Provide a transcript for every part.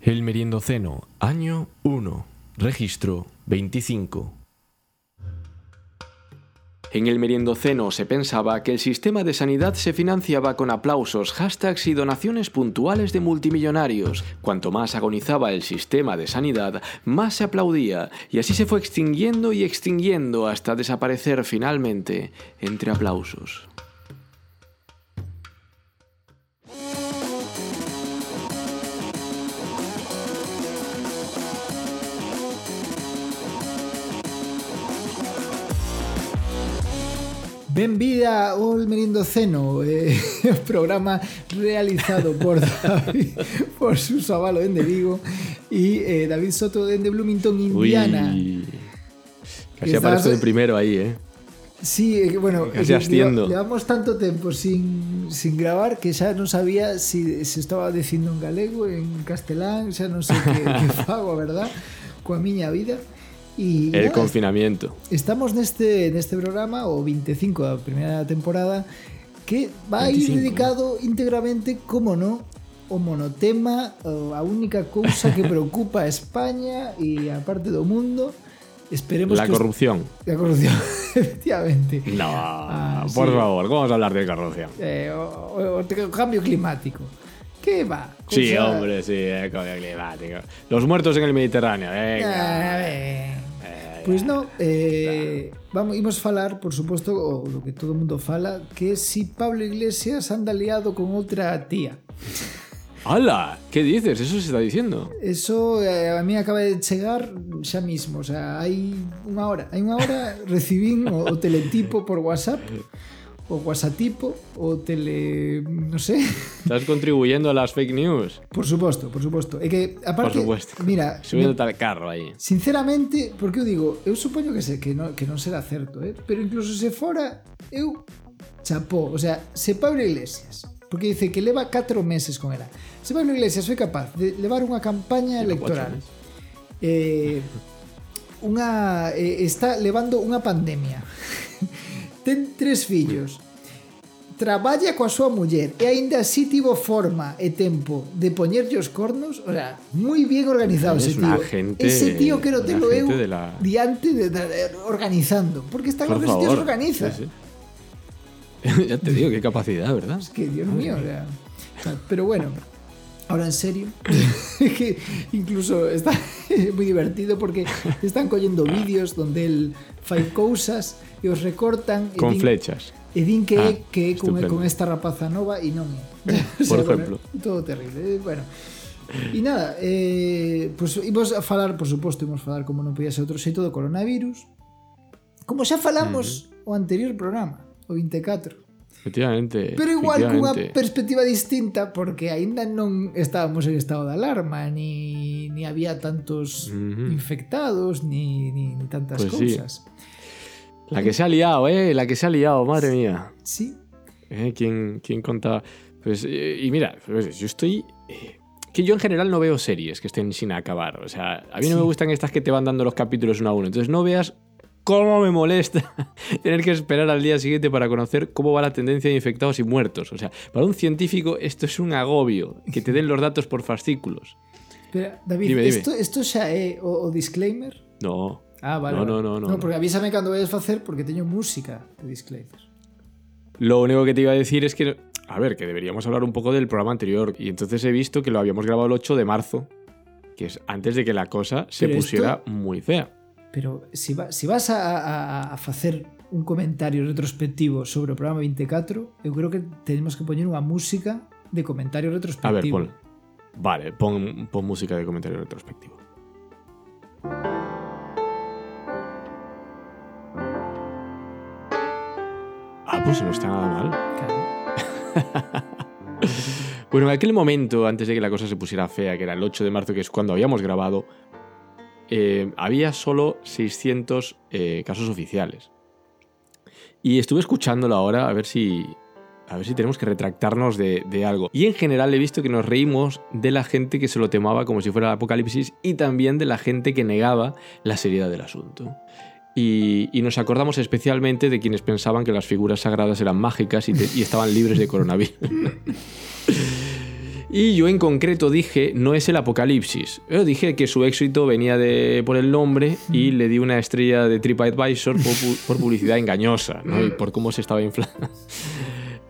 El Meriendoceno, año 1, registro 25. En el Meriendoceno se pensaba que el sistema de sanidad se financiaba con aplausos, hashtags y donaciones puntuales de multimillonarios. Cuanto más agonizaba el sistema de sanidad, más se aplaudía, y así se fue extinguiendo y extinguiendo hasta desaparecer finalmente entre aplausos. Benvida ao Merindoceno eh, Programa realizado por David Por Suso Avalo dende Vigo E eh, David Soto dende Bloomington, Indiana Uy. Casi aparece de primero ahí, ¿eh? Sí, eh, bueno, Casi asciendo. llevamos tanto tempo sin, sin gravar que xa non sabía si se estaba dicindo en galego, en castelán, xa non sei que, que fago, verdad, coa miña vida. E, El nada, confinamiento. Estamos neste neste programa o 25 da primeira temporada que vai 25. dedicado íntegramente, como no, o monotema, a única cousa que preocupa a España e a parte do mundo. Esperemos La que corrupción. la corrupción, efectivamente. No, Ah, por sí. favor, ¿cómo vamos a hablar de corrupción? Eh, o, o- o cambio climático. ¿Qué va? Sí, hombre, sí, eh, cambio climático. Los muertos en el Mediterráneo, venga. Ah, ben. Pois non, eh, vamos, imos falar, por suposto, o do que todo mundo fala, que si Pablo Iglesias anda liado con outra tía. ¡Hala! ¿Qué dices? Eso se está diciendo. Eso eh, a mí acaba de chegar xa mismo, o sea, hai unha hora, hai unha hora recibín o, o teletipo por WhatsApp, o WhatsAppipo o tele, no sé. Estás contribuyendo a las fake news. Por suposto, por suposto. É que aparte, por supuesto. mira, Subiendo tal carro aí. Sinceramente, porque eu digo, eu supoño que se que non, que non será certo, eh? pero incluso se fora, eu chapó, o sea, se Pablo Iglesias, porque dice que leva 4 meses con ela. Se Pablo Iglesias foi capaz de levar unha campaña electoral. Eh, unha eh, está levando unha pandemia. Ten tres fillos traballa coa súa muller e aínda así tivo forma e tempo de poñerlle os cornos, o sea, moi bien organizado es ese tío. Gente, ese tío quero telo eu de la... diante de, de, eh, de, organizando, porque está Por los que se organiza. Sí, sí. ya te digo, qué capacidad, ¿verdad? Es que, Dios mío, o sea, pero bueno... Ahora en serio, que incluso está muy divertido porque están cogiendo vídeos donde él fai cousas e os recortan con e din, flechas. E din que ah, que con, con esta rapaza nova e non. Por exemplo. Todo terrible. Eh, bueno. E nada, eh, pues, imos a falar, por suposto, imos a falar como non podía ser outro xeito do coronavirus. Como xa falamos mm. o anterior programa, o 24. Efectivamente. Pero igual cunha perspectiva distinta porque aínda non estábamos en estado de alarma, ni, ni había tantos uh infectados, ni, ni, ni tantas pues cousas. Sí. La que se ha liado, ¿eh? La que se ha liado, madre mía. Sí. ¿Eh? ¿Quién, quién contaba? Pues, eh, y mira, pues, yo estoy. eh, que yo en general no veo series que estén sin acabar. O sea, a mí no Sí. me gustan estas que te van dando los capítulos uno a uno. Entonces no veas cómo me molesta tener que esperar al día siguiente para conocer cómo va la tendencia de infectados y muertos. O sea, para un científico esto es un agobio, que te den los datos por fascículos. Pero, David, Dime, dime. Esto, esto xa é o, o disclaimer? No. Ah, vale. No, vale. no, no, no, no porque avísame cando vayas facer porque teño música de disclaimer. Lo único que te iba a decir es que, a ver, que deberíamos hablar un poco del programa anterior. Y entonces he visto que lo habíamos grabado el 8 de marzo, que es antes de que la cosa se Pero esto- pusiera muy fea. Pero si, va, si vas a, a, a facer un comentario retrospectivo sobre o programa 24, eu creo que tenemos que poñer unha música de comentario A ver, retrospectivo. pon. Vale, pon, pon música de comentario retrospectivo. Ah, pues no está nada mal. Claro. Bueno, en aquel momento, antes de que la cosa se pusiera fea, que era el 8 de marzo, que es cuando habíamos grabado, eh, había solo 600 eh, casos oficiales. Y estuve escuchándolo ahora a ver si, a ver si tenemos que retractarnos de, de algo. Y en general he visto que nos reímos de la gente que se lo temaba como si fuera el apocalipsis y también de la gente que negaba la seriedad del asunto. Y, nos acordamos especialmente de quienes pensaban que las figuras sagradas eran mágicas y estaban libres de coronavirus. Y yo en concreto dije, no es el apocalipsis. Yo dije que su éxito venía de, por el nombre y le di una estrella de TripAdvisor por, por publicidad engañosa, ¿no? Y por cómo se estaba inflando.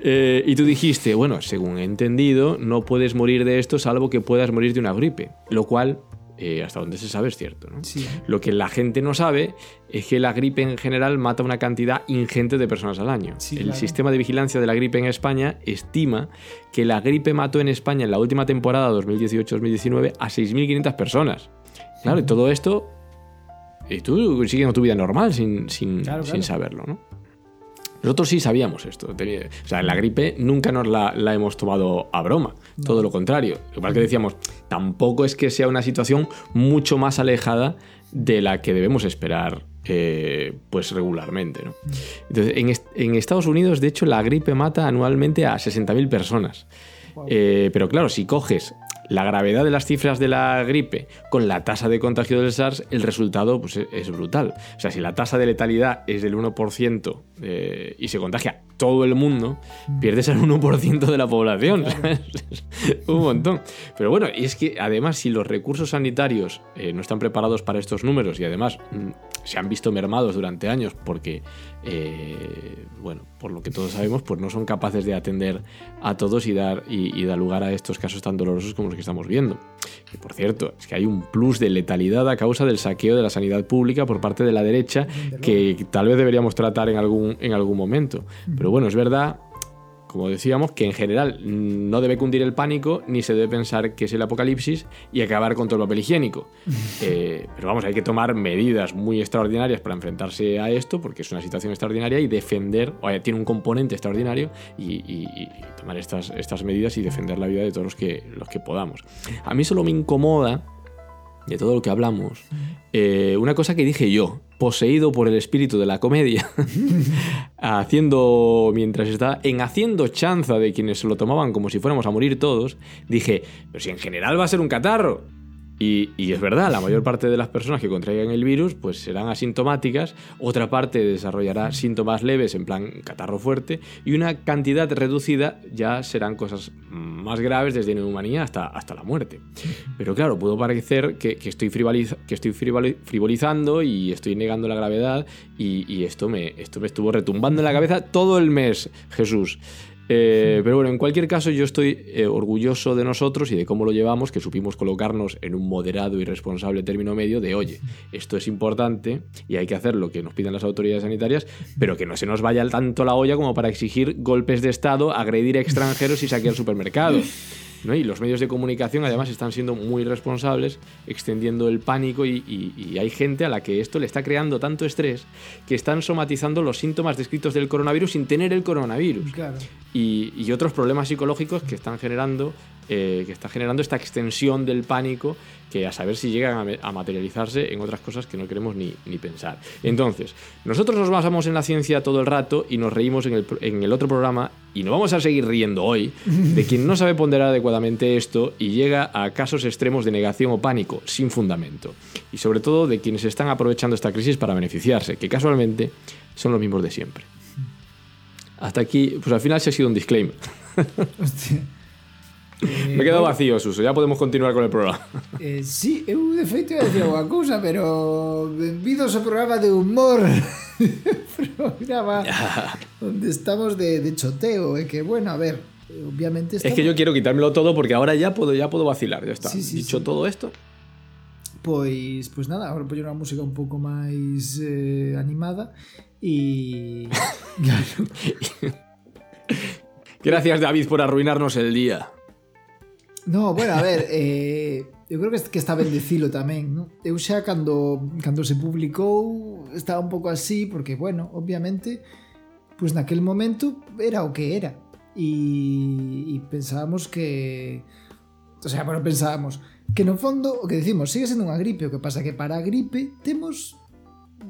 Eh, y tú dijiste, bueno, según he entendido, no puedes morir de esto salvo que puedas morir de una gripe, lo cual, eh, hasta donde se sabe, es cierto. ¿no? Sí. Lo que la gente no sabe es que la gripe en general mata una cantidad ingente de personas al año. Sí, El claro. sistema de vigilancia de la gripe en España estima que la gripe mató en España en la última temporada 2018-2019 a 6.500 personas. Claro, y todo esto... Y tú siguiendo tu vida normal sin, sin, Claro, sin claro. saberlo, ¿no? Nosotros sí sabíamos esto. o sea, la gripe nunca nos la, la hemos tomado a broma. Todo lo contrario. Igual que decíamos, tampoco es que sea una situación mucho más alejada de la que debemos esperar eh, pues regularmente. ¿no? Entonces, en, est- en Estados Unidos, de hecho, la gripe mata anualmente a 60.000 personas. Eh, pero claro, si coges la gravedad de las cifras de la gripe con la tasa de contagio del SARS, el resultado pues, es- es brutal. O sea, si la tasa de letalidad es del 1% eh, y se contagia todo el mundo, pierdes al 1% de la población. Un montón. Pero bueno, y es que además, si los recursos sanitarios eh, no están preparados para estos números y además mm, se han visto mermados durante años porque, eh, bueno, por lo que todos sabemos, pues no son capaces de atender a todos y dar, y, y dar lugar a estos casos tan dolorosos como los que estamos viendo. Y por cierto, es que hay un plus de letalidad a causa del saqueo de la sanidad pública por parte de la derecha que tal vez deberíamos tratar en algún, en algún momento. Pero bueno, es verdad como decíamos, que en general no debe cundir el pánico ni se debe pensar que es el apocalipsis y acabar con todo el papel higiénico. Eh, pero vamos, hay que tomar medidas muy extraordinarias para enfrentarse a esto porque es una situación extraordinaria y defender, o sea, tiene un componente extraordinario y, y- y tomar estas, estas medidas y defender la vida de todos los que, los que podamos. A mí solo me incomoda de todo lo que hablamos, eh, una cosa que dije yo, poseído por el espíritu de la comedia, haciendo, mientras está en haciendo chanza de quienes se lo tomaban como si fuéramos a morir todos, dije, pero si en general va a ser un catarro. Y, y es verdad, la mayor parte de las personas que contraigan el virus pues serán asintomáticas, otra parte desarrollará síntomas leves en plan catarro fuerte y una cantidad reducida ya serán cosas más graves desde neumonía hasta, hasta la muerte. Pero claro, puedo parecer que, que estoy, que frivolizando y estoy negando la gravedad y, y esto, me, esto me estuvo retumbando en la cabeza todo el mes, Jesús. Eh, pero bueno, en cualquier caso yo estoy eh, orgulloso de nosotros y de cómo lo llevamos, que supimos colocarnos en un moderado y responsable término medio de, oye, esto es importante y hay que hacer lo que nos piden las autoridades sanitarias, pero que no se nos vaya tanto la olla como para exigir golpes de Estado, agredir a extranjeros y saquear supermercados. ¿No? Y los medios de comunicación además están siendo muy responsables, extendiendo el pánico y, y- y hay gente a la que esto le está creando tanto estrés que están somatizando los síntomas descritos del coronavirus sin tener el coronavirus Claro. y, y otros problemas psicológicos que están generando eh, que está generando esta extensión del pánico que a saber si llegan a, materializarse en otras cosas que no queremos ni, pensar. Entonces, nosotros nos basamos en la ciencia todo el rato y nos reímos en el, en el otro programa y no vamos a seguir riendo hoy de quien no sabe ponderar adecuadamente esto y llega a casos extremos de negación o pánico sin fundamento. Y sobre todo de quienes están aprovechando esta crisis para beneficiarse, que casualmente son los mismos de siempre. Hasta aquí, pues al final se ha sido un disclaimer. Hostia. Eh, Me he quedado bueno, vacío, Suso. Ya podemos continuar con el programa. Eh, sí, eu de feito ia dicir unha cousa, pero benvidos ao programa de humor programa onde estamos de, de choteo e que, bueno, a ver eh, obviamente Es que yo quiero quitármelo todo porque ahora ya puedo, ya puedo vacilar. Ya está. Sí, sí, Dicho sí. todo esto, pois, pois nada, agora poñer unha música un pouco máis eh, animada e claro, gracias David por arruinarnos el día. No, bueno, a ver, eh, eu creo que, que está ben dicilo tamén, non? Eu xa cando, cando se publicou estaba un pouco así, porque, bueno, obviamente, pois pues naquel momento era o que era. E, e pensábamos que... O sea, bueno, pensábamos que no fondo, o que decimos, sigue sendo unha gripe, o que pasa que para a gripe temos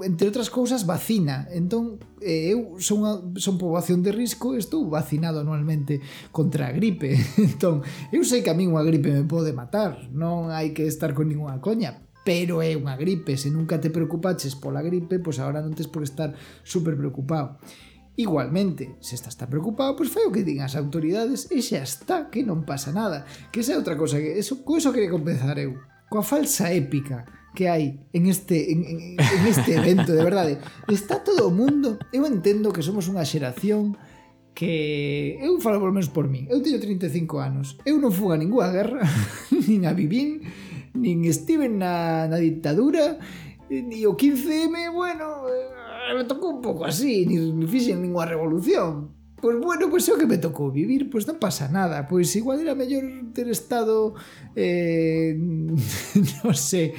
entre outras cousas, vacina. Entón, eh, eu son, a, son poboación de risco e estou vacinado anualmente contra a gripe. Entón, eu sei que a min unha gripe me pode matar, non hai que estar con ninguna coña, pero é unha gripe. Se nunca te preocupaches pola gripe, pois agora non tes por estar super preocupado. Igualmente, se estás tan preocupado, pois pues fai o que digan as autoridades e xa está, que non pasa nada. Que esa é outra cosa, que eso, co eso quería compensar eu. Coa falsa épica que hai en este en, en, en este evento, de verdade. Está todo o mundo. Eu entendo que somos unha xeración que eu falo polo menos por min. Eu teño 35 anos. Eu non fuga a ninguna guerra, nin a vivín, nin estive na, na dictadura, ni o 15M, bueno, eh, me tocou un pouco así, ni, ni fixen ninguna revolución. Pois pues bueno, pois pues é o que me tocou vivir, pois pues non pasa nada, pois igual era mellor ter estado eh, non sei,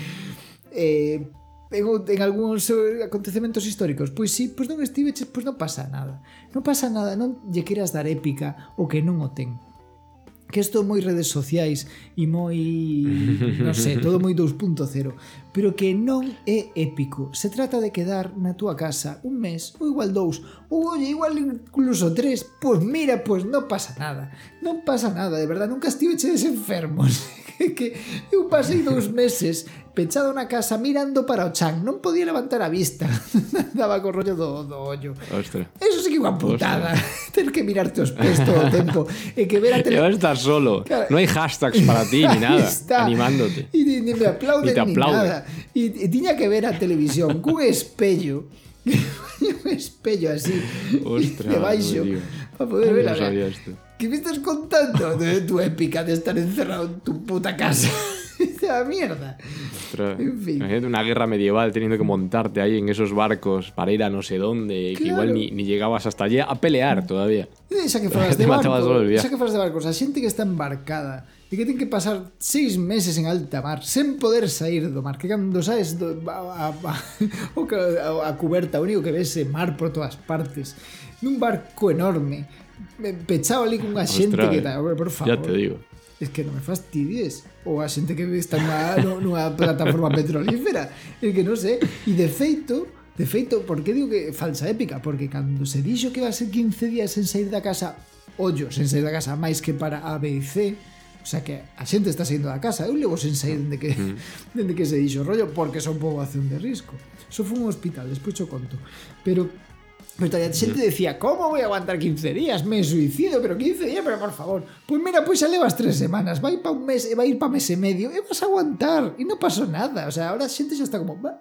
eh, en, en algúns eh, acontecementos históricos, pois si, pois non estiveches, pois non pasa nada. Non pasa nada, non lle queiras dar épica o que non o ten. Que isto moi redes sociais e moi, non sei, todo moi 2.0, pero que non é épico. Se trata de quedar na túa casa un mes, ou igual dous, ou oye, igual incluso tres, pois mira, pois non pasa nada. Non pasa nada, de verdad, nunca estive estiveches enfermos. que, que eu pasei dous meses pechado na casa mirando para o chan, non podía levantar a vista. Daba co rollo do, do ollo. Ostra. Eso sí que é unha putada. Ter que mirarte os pés todo o tempo e que ver a tele... estar solo. Claro. No hai hashtags para ti ni nada, está. animándote. E ni, ni me aplauden ni, te aplaude. ni nada. E, e tiña que ver a televisión cun espello un espello así Ostras, debaixo para poder ver a esto. ¿Qué me estás contando de tu épica de estar encerrado en tu puta casa? Esa mierda. Ostras, en fin. Imagínate una guerra medieval teniendo que montarte ahí en esos barcos para ir a no sé dónde, claro. que igual ni, ni, llegabas hasta allí a pelear todavía. Esa que fueras de barco, esa que de barcos, a xente que está embarcada e que ten que pasar seis meses en alta mar sen poder sair do mar que cando saes do, a, a, a, a, a cuberta o único que ves é mar por todas partes nun barco enorme pechado ali cunha xente Ostras, que eh, tal, por favor. ya te digo. Es que non me fastidies ou a xente que está nunha, nunha plataforma petrolífera é que non sei. E de feito De feito, por que digo que falsa épica? Porque cando se dixo que iba a ser 15 días sen sair da casa, ollo, sen sair da casa máis que para ABC, O sea que a xente está saindo da casa. Eu levo sen sair dende que, mm. dende que se dixo rollo porque son poboación de risco. Só fun un hospital, despois cho conto. Pero Pero a mm. xente decía, como voy a aguantar 15 días? Me suicido, pero 15 días, pero por favor. Pois mira, pois xa levas 3 semanas, vai pa un mes, vai ir pa mes e medio, e vas a aguantar, e non pasou nada. O sea, ahora a xente xa está como, va,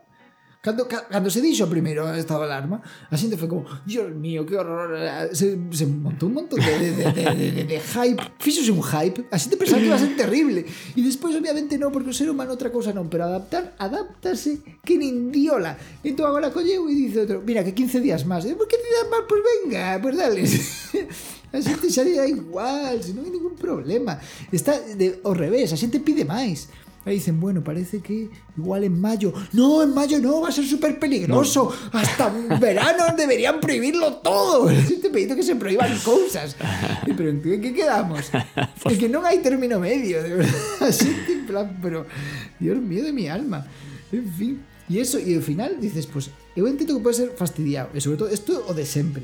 Cando, cando se dixo primeiro o estado de alarma, a xente foi como, dios mío, que horror, se, se montou un montón de, de, de, de, de, de, de hype, fixose un hype, a xente pensaba que iba a ser terrible, e despois obviamente non, porque o ser humano outra cousa non, pero adaptar, adaptase que nin diola. Entón agora colleu e dice outro, mira, que 15 días máis, eh, por que te dan máis, pois pues venga, pois pues dale. A xente xa dá ah, igual, se non hai ningún problema. Está de, ao revés, a xente pide máis. Ahí dicen, bueno, parece que igual en mayo. No, en mayo no, va a ser súper peligroso. No. Hasta verano deberían prohibirlo todo. Te pedido que se prohíban cosas. Pero ¿en qué quedamos? Es que no hay término medio, de verdad. Así, en plan, pero Dios mío de mi alma. En fin. Y eso, y al final dices, pues, eu entendo que pode ser fastidiado. E sobre todo, isto o de sempre.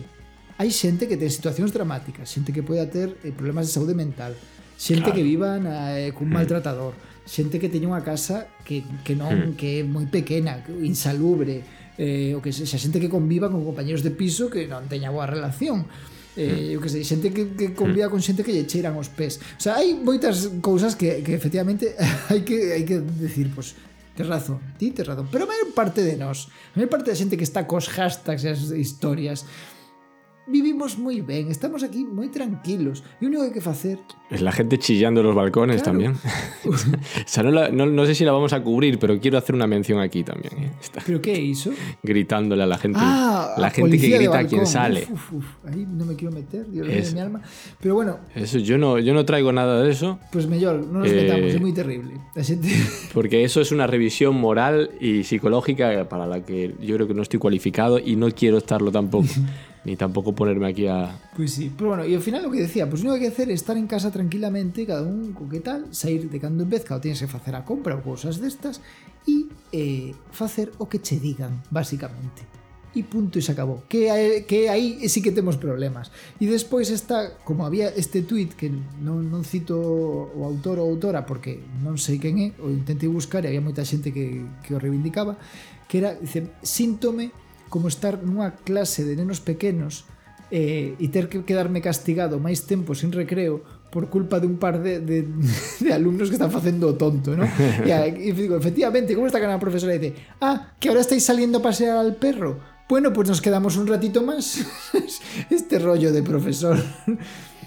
Hai xente que ten situacións dramáticas, xente que pode ter eh, problemas de saúde mental, xente claro. que viva na, eh, cun maltratador, xente que teña unha casa que, que non, hmm. que é moi pequena, insalubre, eh, o que se, xa xente que conviva con compañeros de piso que non teña boa relación. Eh, hmm. eu que sei, xente que, que conviva hmm. con xente que lle cheiran os pés. O sea, hai moitas cousas que, que efectivamente hai que hai que decir, pois, pues, Tes razón, ti tes razón. Pero a maior parte de nós, a maior parte da xente que está cos hashtags e as historias, vivimos moi ben, estamos aquí moi tranquilos. E o único que hai que facer... Es la gente chillando en los balcones claro. también. o sea, no, la, no, no, sé si la vamos a cubrir, pero quiero hacer una mención aquí también. ¿eh? Está ¿Pero qué hizo? Gritándole a la gente. Ah, la gente que grita a quien sale. Uf, uf, ahí no me quiero meter, Dios es, de mi alma. Pero bueno... Eso, yo, no, yo no traigo nada de eso. Pues mellor, no nos eh, metamos, es muy terrible. La gente... porque eso es una revisión moral y psicológica para la que yo creo que no estoy cualificado y no quiero estarlo tampoco. ni tampoco ponerme aquí a. Pois sí, pero bueno, e ao final o que decía, pues lo único que hacer es estar en casa tranquilamente, cada un con que tal, sair de cando en vez, cada tienes que facer a compra ou cousas destas, e eh, facer o que che digan, básicamente. E punto e se acabou. Que, eh, que aí sí que temos problemas. E despois está, como había este tweet que non, non cito o autor ou autora porque non sei quen é, o intentei buscar e había moita xente que, que o reivindicaba, que era, dice, síntome como estar nunha clase de nenos pequenos e, e ter que quedarme castigado máis tempo sin recreo por culpa de un par de, de, de alumnos que están facendo o tonto, ¿no? E, e digo, efectivamente, como está cara a profesora dice, ah, que ahora estáis saliendo a pasear al perro. Bueno, pues nos quedamos un ratito más. este rollo de profesor.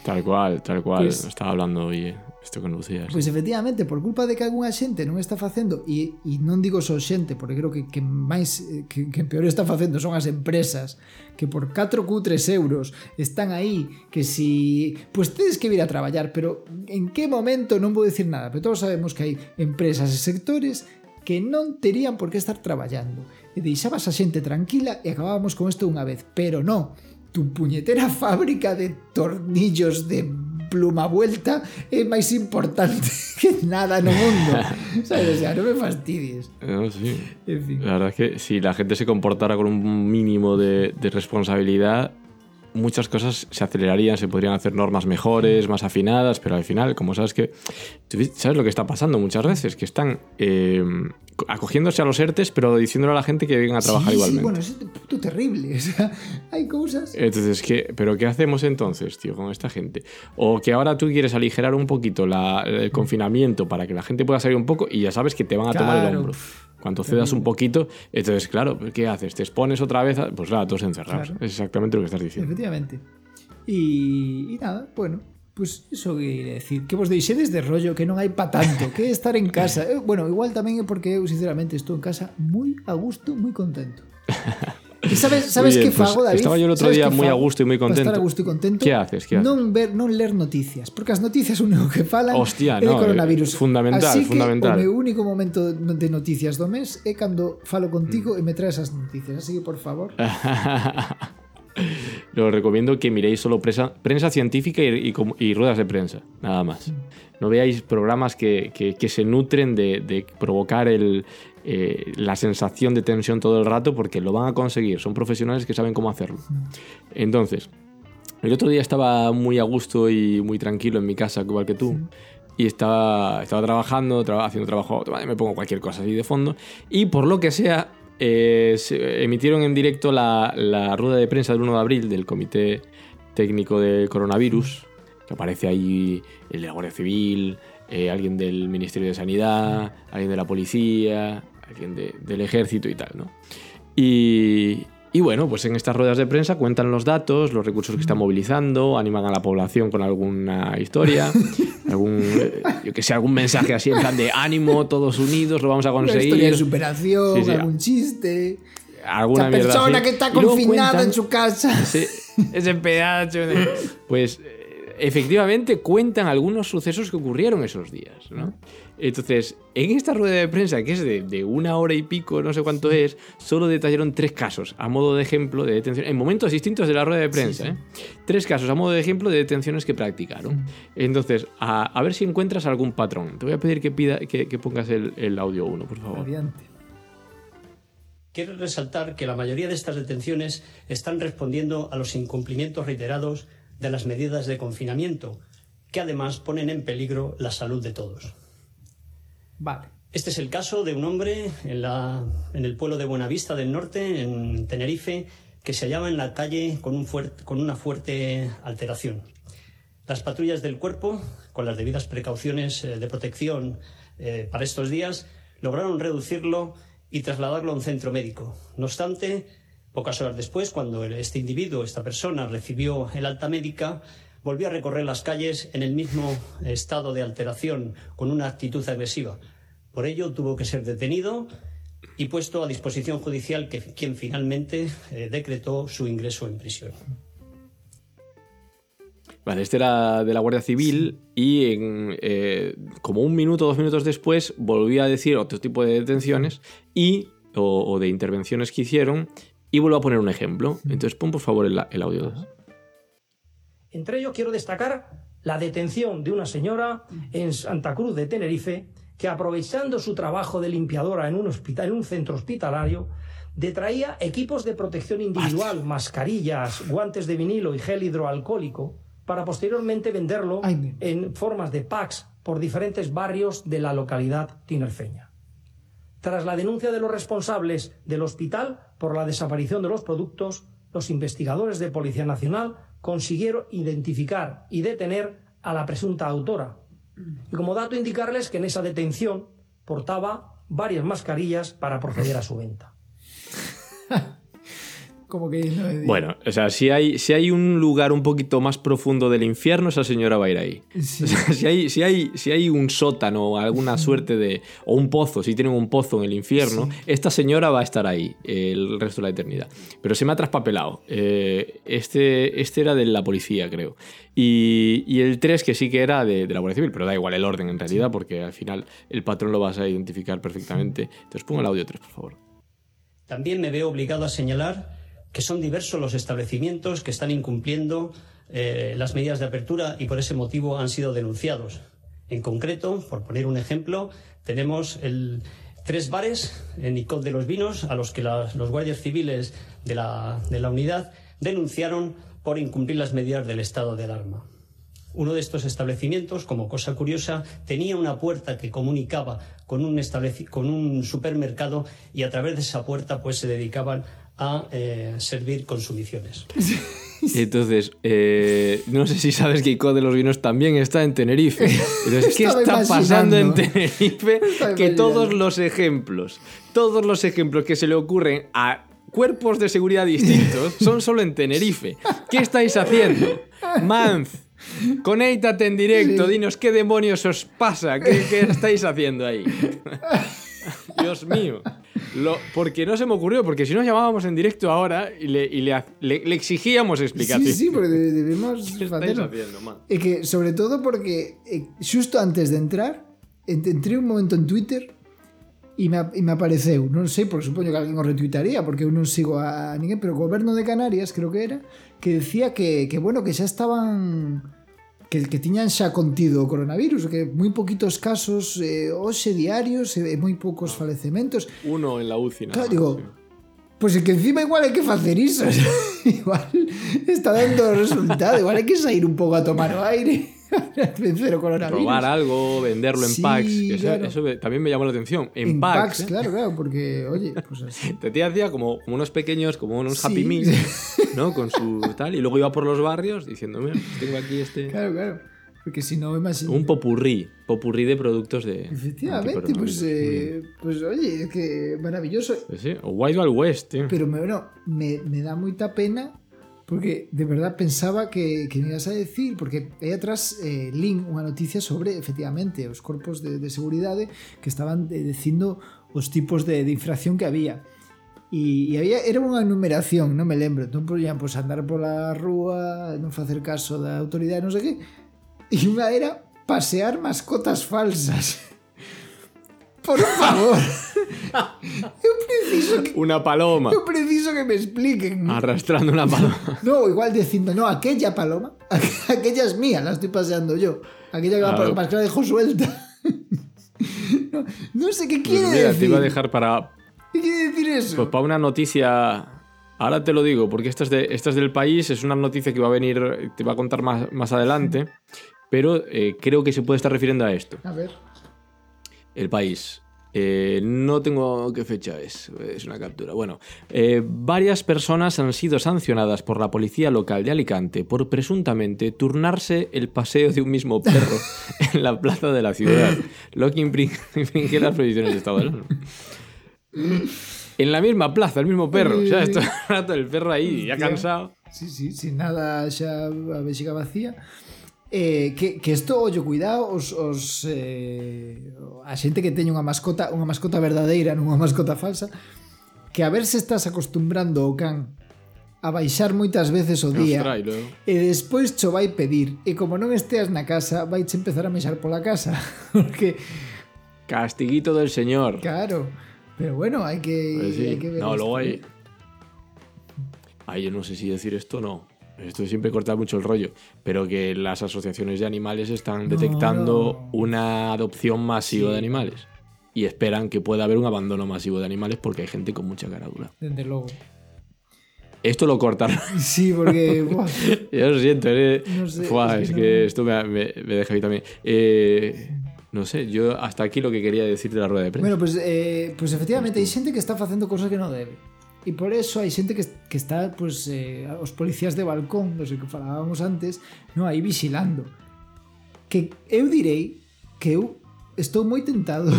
Tal cual, tal cual. Pues, Estaba hablando hoy Isto que non sei. Pois efectivamente, por culpa de que algunha xente non está facendo e, e non digo só xente, porque creo que que máis eh, que, que peor está facendo son as empresas que por 4 cutres euros están aí que si pois pues, tedes que vir a traballar, pero en que momento non vou dicir nada, pero todos sabemos que hai empresas e sectores que non terían por que estar traballando. E deixabas a xente tranquila e acabábamos con isto unha vez, pero non, tu puñetera fábrica de tornillos de pluma vuelta é máis importante que nada no mundo. ¿Sabes? O sea, no me fastidies. No, sí. En fin. La verdad es que si la gente se comportara con un mínimo de, de responsabilidad, muchas cosas se acelerarían, se podrían hacer normas mejores, más afinadas, pero al final, como sabes que, sabes lo que está pasando muchas veces, que están eh, acogiéndose a los ERTES, pero diciéndole a la gente que vengan a trabajar sí, igualmente. Sí, bueno, es puto terrible, o sea, hay cosas... Entonces, ¿qué, ¿pero qué hacemos entonces, tío, con esta gente? O que ahora tú quieres aligerar un poquito la, el confinamiento para que la gente pueda salir un poco y ya sabes que te van a claro. tomar el hombro. Cuando cedas un poquito, entonces, claro, ¿qué haces? ¿Te expones otra vez? A... Pues nada, todos encerrados. Claro. Es exactamente lo que estás diciendo. Efectivamente. Y, y nada, bueno, Pues eso que iré decir Que vos deixedes de rollo Que non hai pa tanto Que estar en casa eh, Bueno, igual tamén é porque eu sinceramente estou en casa moi a gusto, moi contento ¿Y sabes, sabes bien, que fago, pues David? Estaba yo el otro día muy a gusto y muy contento. Para estar a gusto y contento. ¿Qué haces? ¿Qué haces? Non ver, non ler noticias, porque as noticias único que falan Hostia, é no, coronavirus. Fundamental, Así fundamental. que o meu único momento de noticias do mes é cando falo contigo mm. e me traes as noticias. Así que, por favor. Lo recomiendo que miréis solo prensa, prensa científica y, y, y, ruedas de prensa, nada más. No veáis programas que, que, que se nutren de, de provocar el, eh, la sensación de tensión todo el rato porque lo van a conseguir. Son profesionales que saben cómo hacerlo. Entonces, el otro día estaba muy a gusto y muy tranquilo en mi casa, igual que tú. Y estaba, estaba trabajando, traba, haciendo trabajo, me pongo cualquier cosa así de fondo. Y por lo que sea, eh, se emitieron en directo la, la, rueda de prensa del 1 de abril del Comité Técnico de Coronavirus, que aparece ahí el de la Guardia Civil, eh, alguien del Ministerio de Sanidad, alguien de la Policía, alguien de, del Ejército y tal, ¿no? Y, y bueno, pues en estas ruedas de prensa cuentan los datos, los recursos que están movilizando, animan a la población con alguna historia, algún, yo que sé, algún mensaje así en plan de ánimo, todos unidos, lo vamos a conseguir. Una historia de superación, sí, sí. algún chiste. Alguna Esa persona así. que está confinada cuentan, en su casa. Ese, ese pedazo de... Pues efectivamente cuentan algunos sucesos que ocurrieron esos días, ¿no? Entonces, en esta rueda de prensa, que es de, de, una hora y pico, no sé cuánto es, solo detallaron tres casos a modo de ejemplo de detención, en momentos distintos de la rueda de prensa, sí, sí. ¿eh? Tres casos a modo de ejemplo de detenciones que practicaron. Entonces, a, a, ver si encuentras algún patrón. Te voy a pedir que, pida, que, que pongas el, el, audio 1, por favor. Radiante. Quiero resaltar que la mayoría de estas detenciones están respondiendo a los incumplimientos reiterados de las medidas de confinamiento, que además ponen en peligro la salud de todos. Vale. Este es el caso de un hombre en, la, en el pueblo de Buenavista del Norte, en Tenerife, que se hallaba en la calle con, un fuerte, con una fuerte alteración. Las patrullas del cuerpo, con las debidas precauciones de protección eh, para estos días, lograron reducirlo y trasladarlo a un centro médico. No obstante, pocas horas después, cuando este individuo, esta persona, recibió el alta médica, volvió a recorrer las calles en el mismo estado de alteración, con una actitud agresiva. Por ello, tuvo que ser detenido y puesto a disposición judicial, que, quien finalmente eh, decretó su ingreso en prisión. Vale, este era de la Guardia Civil y en, eh, como un minuto, dos minutos después volvió a decir otro tipo de detenciones y, o, o de intervenciones que hicieron y vuelvo a poner un ejemplo. Entonces pon por favor el, el audio 2. Entre ello quiero destacar la detención de una señora en Santa Cruz de Tenerife que aprovechando su trabajo de limpiadora en un, hospital, en un centro hospitalario, detraía equipos de protección individual, mascarillas, guantes de vinilo y gel hidroalcohólico para posteriormente venderlo Ay, en formas de packs por diferentes barrios de la localidad tinerfeña. Tras la denuncia de los responsables del hospital por la desaparición de los productos, los investigadores de Policía Nacional consiguieron identificar y detener a la presunta autora. Y como dato indicarles que en esa detención portaba varias mascarillas para proceder a su venta. Como que no Bueno, o sea, si hay, si hay un lugar un poquito más profundo del infierno, esa señora va a ir ahí. Sí. O sea, si, hay, si, hay, si hay un sótano o alguna suerte de. o un pozo, si tienen un pozo en el infierno, esta señora va a estar ahí eh, el resto de la eternidad. Pero se me ha traspapelado. Eh, este, este era de la policía, creo. Y, y el 3 que sí que era de, de la Guardia Civil, pero da igual el orden en realidad, porque al final el patrón lo vas a identificar perfectamente. Entonces pongo el audio 3, por favor. También me veo obligado a señalar que son diversos los establecimientos que están incumpliendo eh, las medidas de apertura y por ese motivo han sido denunciados. En concreto, por poner un ejemplo, tenemos el- tres bares en Icod de los Vinos a los que los guardias civiles de la, unidad denunciaron por incumplir las medidas del estado de alarma. Uno de estos establecimientos, como cosa curiosa, tenía una puerta que comunicaba con un, con un supermercado y a través de esa puerta pues se dedicaban a eh, servir consumiciones. Entonces, eh, no sé si sabes que Ico de los Vinos también está en Tenerife. Entonces, ¿qué está pasando en. Tenerife? Que todos los ejemplos, todos los ejemplos que se le ocurren a cuerpos de seguridad distintos son solo en Tenerife. ¿Qué estáis haciendo? Manz, conéctate en directo, Sí. dinos qué demonios os pasa, qué, qué estáis haciendo ahí. Dios mío. Lo- porque no se me ocurrió, porque si no llamábamos en directo ahora y le, y le, ha- le- le exigíamos Sí, explicaciones. sí, porque de- debemos ¿Qué estáis haciendo, man? Que, sobre todo porque eh, xusto antes de entrar ent- entré un momento en Twitter e me, e me apareceu non sei, porque supoño que alguén o retuitaría porque eu non sigo a, a ninguén pero o goberno de Canarias creo que era que decía que, que bueno, que xa estaban que, que tiñan xa contido o coronavirus que moi poquitos casos eh, hoxe diarios e moi poucos falecementos Uno en la UCI. nada Claro, digo. Pues es que encima igual hay que hacer eso. igual está dando resultado. Igual hay que salir un poco a tomar aire. a vencer o coronavirus. Probar algo, venderlo en Sí, packs. que eso, claro. eso también me llamó la atención. En, En packs. packs, ¿eh? claro, claro, porque, oye, pues así. Te hacía como, como unos pequeños, como unos Sí. Happy Meal, ¿no? Con su tal. Y luego iba por los barrios diciendo, mira, tengo aquí este. Claro, claro. Porque si no, imagínate. Un popurrí. Popurrí de productos de. Efectivamente, pues, eh, pues oye, es que maravilloso. Pues sí, o Wild Wild West, tío. Pero me, bueno, me, me da mucha pena porque de verdad pensaba que, que me ibas a decir, porque aí atrás eh, lin unha noticia sobre, efectivamente, os corpos de, de seguridade que estaban eh, dicindo os tipos de, de infracción que había. E, e había, era unha enumeración, non me lembro. Entón podían pues, andar pola rúa, non facer caso da autoridade, non sei que. E unha era pasear mascotas falsas. Por favor. Eu preciso que Una paloma. Eu preciso que me expliquen. Arrastrando una paloma. No, igual diciendo, no, aquella paloma, aquella es mía, la estoy paseando yo. Aquella que va por más que la dejo suelta. No, no sé qué quiere Pues mira, te decir. iba a dejar para, ¿Qué quiere decir eso? Pues para una noticia. Ahora te lo digo, porque esta es, de, esta es del país, es una noticia que va a venir, te va a contar más, más adelante, pero eh, creo que se puede estar refiriendo a esto. A ver. El país. Eh, no tengo qué fecha es, es una captura. Bueno, eh, varias personas han sido sancionadas por la policía local de Alicante por presuntamente turnarse el paseo de un mismo perro en la plaza de la ciudad, lo que infringe las prohibiciones de estado de. en la misma plaza, el mismo perro. ya está el rato el perro ahí, ya cansado. Sí, sí, sin nada xa a vexiga vacía. Eh, que, que esto, ollo, cuidado os, os eh, a xente que teña unha mascota unha mascota verdadeira, non unha mascota falsa que a ver se estás acostumbrando o can a baixar moitas veces o día Ostrai, e despois cho vai pedir e como non esteas na casa vai che empezar a mexar pola casa porque Castiguito del señor claro pero bueno, hai que, Pues sí. hai que ver No, esto. luego hay. Ay, yo no sé si decir esto o no. Esto siempre corta mucho el rollo. Pero que las asociaciones de animales están No, detectando no. una adopción masiva Sí. de animales. Y esperan que pueda haber un abandono masivo de animales porque hay gente con mucha cara dura. Dende logo Esto lo cortan. sí, porque Yo lo siento, eh. No sé, es es que no- esto me, me- me deja ahí también. Eh, No sé, yo hasta aquí lo que quería decir de la rueda de prensa. Bueno, pues, eh, pues efectivamente hai xente que está facendo cousas que non debe. E por eso hai xente que, que está, pues, eh, os policías de balcón, dos que falábamos antes, no aí vigilando. Que eu direi que eu estou moi tentado.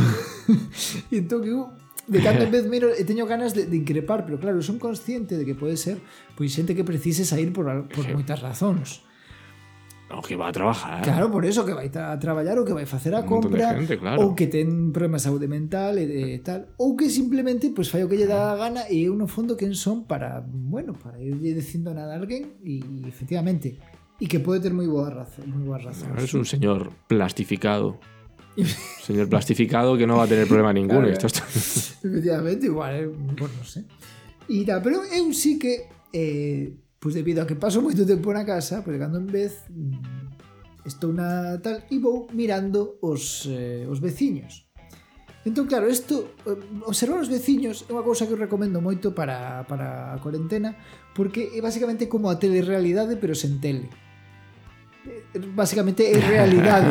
e entón que eu de cando en vez miro e teño ganas de, de increpar, pero claro, son consciente de que pode ser pois xente que precise sair por, por moitas razóns. No, que va a trabajar. Claro, por eso que vai a traballar ou que vai facer a Un compra gente, claro. ou que ten problemas de saúde mental e de tal, ou que simplemente pues fai o que lle dá a gana e eu no fondo quen son para, bueno, para irlle dicindo nada a alguén e, efectivamente e que pode ter moi boa razón, moi boas razóns. Es un señor plastificado. Señor plastificado que no va a tener problema ninguno. Claro, Esto está- Efectivamente, igual, eh, bueno, non sei. E tal, pero eu sí que eh, Pois debido a que paso moito tempo na casa, pois cando en vez estou na tal e vou mirando os, eh, os veciños. Entón, claro, isto, eh, observar os veciños é unha cousa que eu recomendo moito para, para a cuarentena, porque é basicamente como a telerrealidade, pero sen tele básicamente é realidade.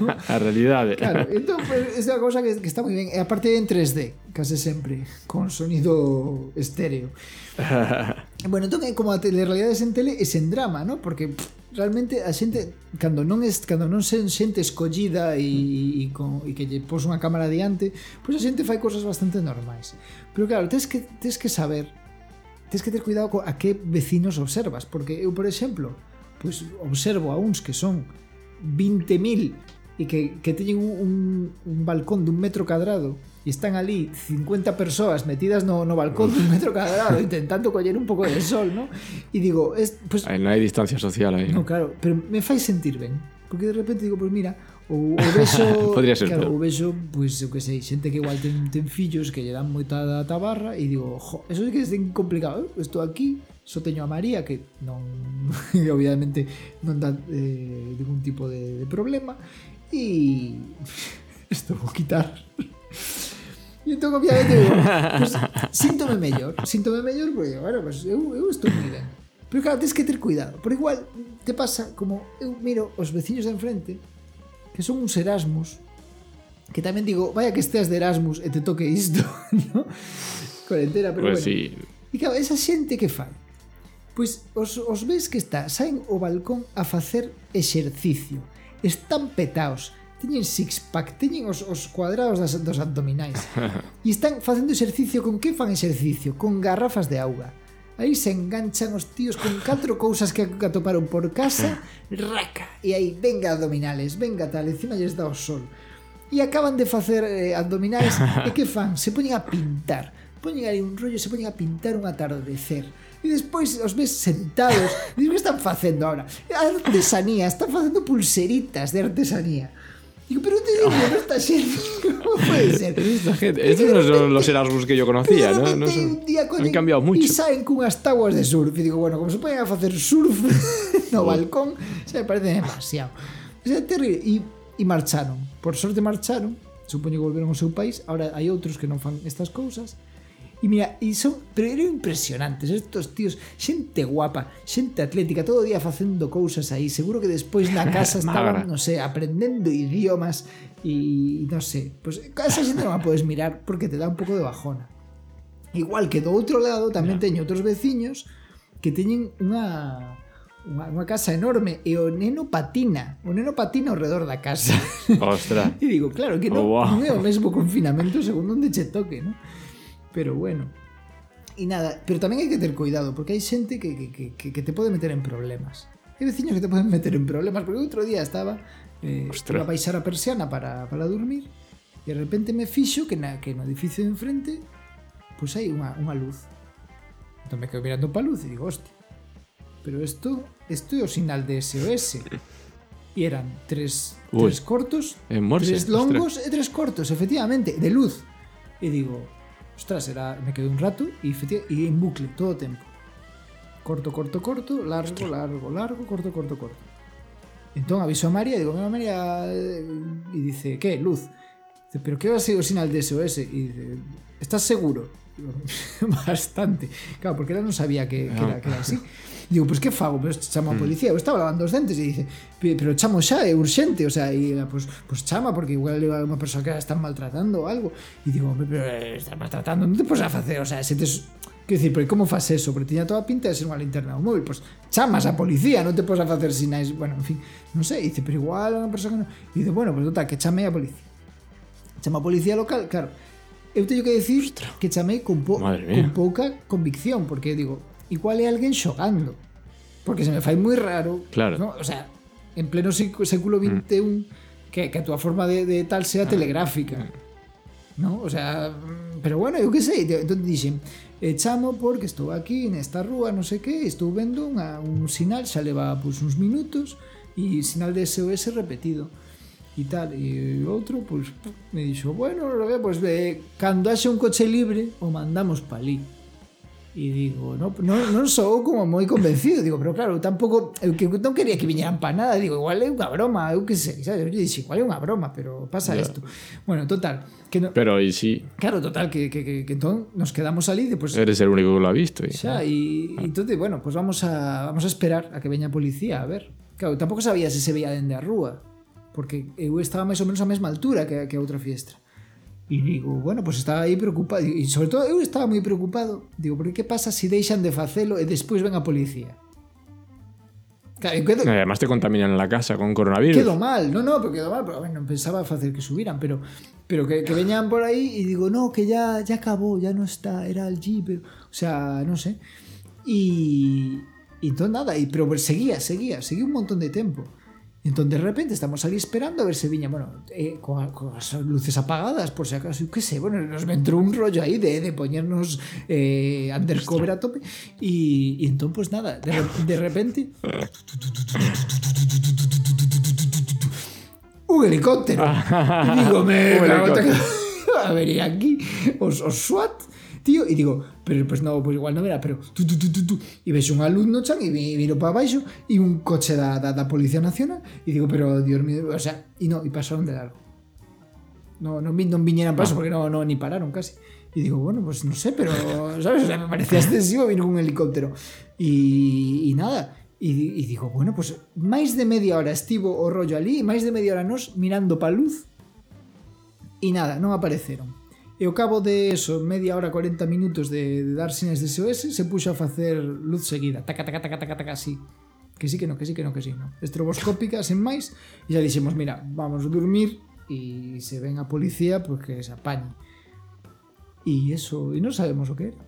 ¿no? A realidade. Claro, entón, pues, é unha cousa que, que está moi ben. E aparte en 3D, case sempre, con sonido estéreo. bueno, entón, como a telerrealidades en tele e sen drama, ¿no? Porque pff, realmente a xente, cando non es, cando non sen xente escollida e, e, con, e que lle pos unha cámara diante, pois pues a xente fai cousas bastante normais. Pero claro, tens que, tens que saber, tens que ter cuidado co, a que vecinos observas, porque eu, por exemplo, pois observo a uns que son 20.000 e que, que teñen un, un, un balcón dun metro cadrado e están ali 50 persoas metidas no, no balcón dun metro cadrado intentando coller un pouco de sol, ¿no? E digo, es, pues, Ahí no hay distancia social ahí. No, claro, pero me fai sentir ben. Porque de repente digo, pues mira, o, o vexo... Podría ser claro, o vexo, pois, eu que sei, xente que igual ten, ten fillos que lle dan moita da tabarra e digo, jo, eso sí que é complicado. Eu estou aquí, só teño a María que non obviamente non dá eh, ningún tipo de, de problema e isto vou quitar e entón obviamente digo, pues, síntome mellor síntome mellor porque bueno, pues, eu, eu estou moi ben pero claro, tens que ter cuidado por igual te pasa como eu miro os veciños de enfrente que son uns Erasmus que tamén digo, vaya que esteas de Erasmus e te toque isto, ¿no? Cuarentena, pero pues bueno. Sí. E claro, esa xente que fai? Pois os, os ves que está, saen o balcón a facer exercicio. Están petaos, teñen six pack, teñen os, os cuadrados das, dos abdominais. E están facendo exercicio con que fan exercicio? Con garrafas de auga. Aí se enganchan os tíos con catro cousas que atoparon por casa, raca, e aí venga abdominales, venga tal, encima lles dá o sol. E acaban de facer eh, abdominais e que fan? Se poñen a pintar. Poñen aí un rollo, se poñen a pintar un atardecer E despois os ves sentados, dices, que están facendo ahora? Artesanía, están facendo pulseritas de artesanía. Digo, pero te digo, no esta gente, ¿cómo puede ser? Esta gente, estos no son los Erasmus que yo conocía, ¿no? no son, un día han cambiado mucho. E saen cunhas taguas de surf. E digo, bueno, como se poden a facer surf no balcón, se me parece demasiado. O sea, terrible. E, e marcharon. Por sorte marcharon. Supoño que volveron ao seu país. Ahora hai outros que non fan estas cousas. E mira, e son, pero eran impresionantes estos tíos, xente guapa, xente atlética, todo o día facendo cousas aí. Seguro que despois na casa estaban, non sei, aprendendo idiomas e non sei, pues, esa xente non a podes mirar porque te dá un pouco de bajona. Igual que do outro lado tamén yeah. teño outros veciños que teñen unha unha, unha casa enorme e o neno patina, o neno patina ao redor da casa. Ostra. e digo, claro que non, oh, wow. non é o mesmo confinamento segundo onde che toque, ¿no? Pero bueno. E nada, pero tamén hai que ter cuidado, porque hai xente que, que, que, que te pode meter en problemas. Hai veciños que te poden meter en problemas, porque outro día estaba eh, Ostras. para baixar a persiana para, para dormir, e de repente me fixo que, na, que no edificio de enfrente pois pues hai unha, unha luz. Entón me quedo mirando pa luz e digo, hostia, pero isto isto é o sinal de SOS. E eran tres, Uy, tres cortos, en morse, tres longos ostras. e tres cortos, efectivamente, de luz. E digo, ostras, era, me quedé un rato e en bucle todo o tempo. Corto, corto, corto, largo, largo, largo, corto, corto, corto. Entón aviso a María digo, "Mira, María, eh", e dice, que, luz? Dice, pero que va a ser o sinal de SOS? E dice, estás seguro? Digo, Bastante. Claro, porque ela non sabía que, que, era, que era así. Digo, pois pues, que fago? Pero pues, chamo a policía. Eu estaba lavando os dentes e dice, pero chamo xa, é urxente, o sea, e ela, pois, pues, pues chama, porque igual é unha persoa que a están maltratando ou algo. E digo, hombre, pero eh, estás maltratando, non te podes a facer, o sea, se te... Quero dicir, pero como faz eso? Porque tiña toda a pinta de ser unha linterna do móvil. Pois chamas a policía, non te podes a facer sinais... Bueno, en fin, non sei. Dice, pero igual unha persoa que non... E dice, bueno, pues, total, que chame a policía. Chama a policía local, claro. Eu teño que decir que chamei con, po con pouca convicción, porque digo, igual é alguén xogando. Porque se me fai moi raro. Claro. ¿no? O sea, en pleno século XXI, que, que a túa forma de, de tal sea telegráfica. ¿no? O sea, mm, pero bueno, eu que sei, entón dixen, eh, chamo porque estou aquí nesta rúa, non sei que, estou vendo unha, un sinal, xa leva pues, uns minutos, e sinal de SOS repetido e tal, e outro, pues, me dixo, bueno, pues, eh, cando haxe un coche libre, o mandamos pa ali. E digo, no, non, non sou como moi convencido Digo, pero claro, tampouco Eu eh, que non quería que viñeran pa nada Digo, igual é unha broma, eu que sei sabes? Eu dixo, igual é unha broma, pero pasa yeah. isto Bueno, total que no... Pero aí sí Claro, total, que, que, que, que entón nos quedamos ali depois... Eres el único que lo ha visto e... Xa, e ah. entonces, bueno, pues vamos a, vamos a esperar a que veña a policía A ver, claro, tampouco sabía se se veía dende a rúa Porque eu estaba máis ou menos a mesma altura que, que a outra fiestra E digo, bueno, pues estaba aí preocupado e sobre todo eu estaba moi preocupado. Digo, porque que pasa se deixan de facelo e despois ven a policía? Claro, quedo, Además te contaminan la casa con coronavirus. Quedo mal, no, no, pero quedo mal, pero bueno, pensaba facer que subieran, pero pero que, que veñan por aí y digo, no, que ya, ya acabó, ya no está, era allí, pero, o sea, no sé. Y, y entonces nada, y, pero seguía, seguía, seguía un montón de tiempo. Entonces de repente estamos ali esperando a ver si viña, bueno, eh, con, con las luces apagadas, por si acaso, qué sé, bueno, nos entró un rollo ahí de, de ponernos eh, undercover a tope. Y, y entonces, pues nada, de, de repente un helicóptero. y digo, me cago a ver, y aquí os, os SWAT, tío, y digo, pero pues no, pues igual no era, pero tú, tú, tú, tú, tú. y ves un alumno chan e viro para baixo e un coche da, da, da Policía Nacional e digo, pero Dios mío, o sea, y no, e pasaron de largo. No, non, vi, non viñeran paso ah. porque no, no, ni pararon casi. E digo, bueno, pues no sé, pero, ¿sabes? O sea, me parecía excesivo vino un helicóptero. E, e nada, E, e digo, bueno, pues máis de media hora estivo o rollo ali, máis de media hora nos mirando pa luz e nada, non apareceron. E ao cabo de eso, media hora, 40 minutos de, de dar sinais de SOS, se puxo a facer luz seguida. Taca, taca, taca, taca, taca, así. Que sí, que no, que sí, que no, que sí, no. Estroboscópica, sen máis. E xa dixemos, mira, vamos a dormir e se ven a policía, pois pues, que se apañe. E eso, e non sabemos o que era.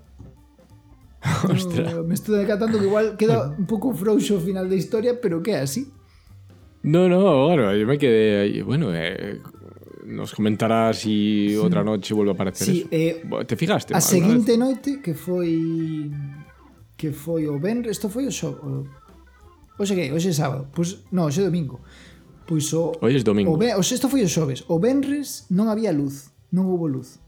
Ostra. No, me estou decatando que igual queda un pouco frouxo o final da historia, pero que é así. No, no, bueno, yo me quedé ahí. Bueno, eh, nos comentará si outra noche vuelve a aparecer sí, eso. Eh, Te fijaste? A seguinte noite que foi que foi o Benres, isto foi o xo, o, Oxe que, hoxe é sábado, pois, non, hoxe é domingo. Pois o Hoxe é domingo. O, ben, o isto foi o xoves, o Benres non había luz, non houbo luz.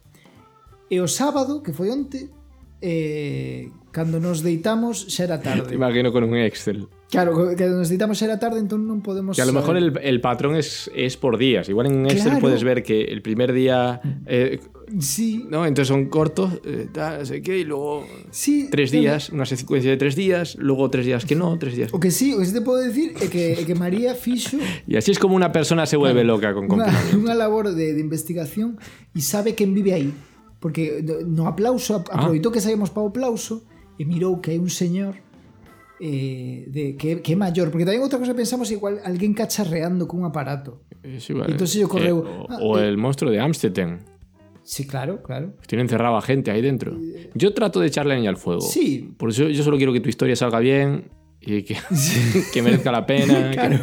E o sábado, que foi onte, eh, cando nos deitamos xa era Te tarde. imagino con un Excel. Claro, que nos deitamos xa era tarde, entón non podemos Que a lo mejor saber. el, el patrón es, es por días. Igual en Excel Claro. puedes ver que el primer día. eh, Sí, no, entonces son cortos, eh, tal, sé qué, y luego sí. tres claro. días, una secuencia de tres días, luego tres días que no, tres días. O que sí, o que sí te podo decir é que, é que María fixo Y así es como una persona se vuelve loca con confinamiento. unha labor de, de investigación e sabe quen vive aí porque no aplauso ap- Ah. aproveitou que saímos para o aplauso e mirou que hai un señor eh, de, que, que é maior porque tamén outra cosa que pensamos igual alguén cacharreando cun aparato Es igual. Entonces yo correo, o, ah, o eh. el monstruo de Amstetten. sí, claro, claro Tiene encerrado a gente ahí dentro. Yo trato de echarle leña al fuego. Sí. Por eso yo solo quiero que tu historia salga bien y que, que merezca la pena. que- Claro.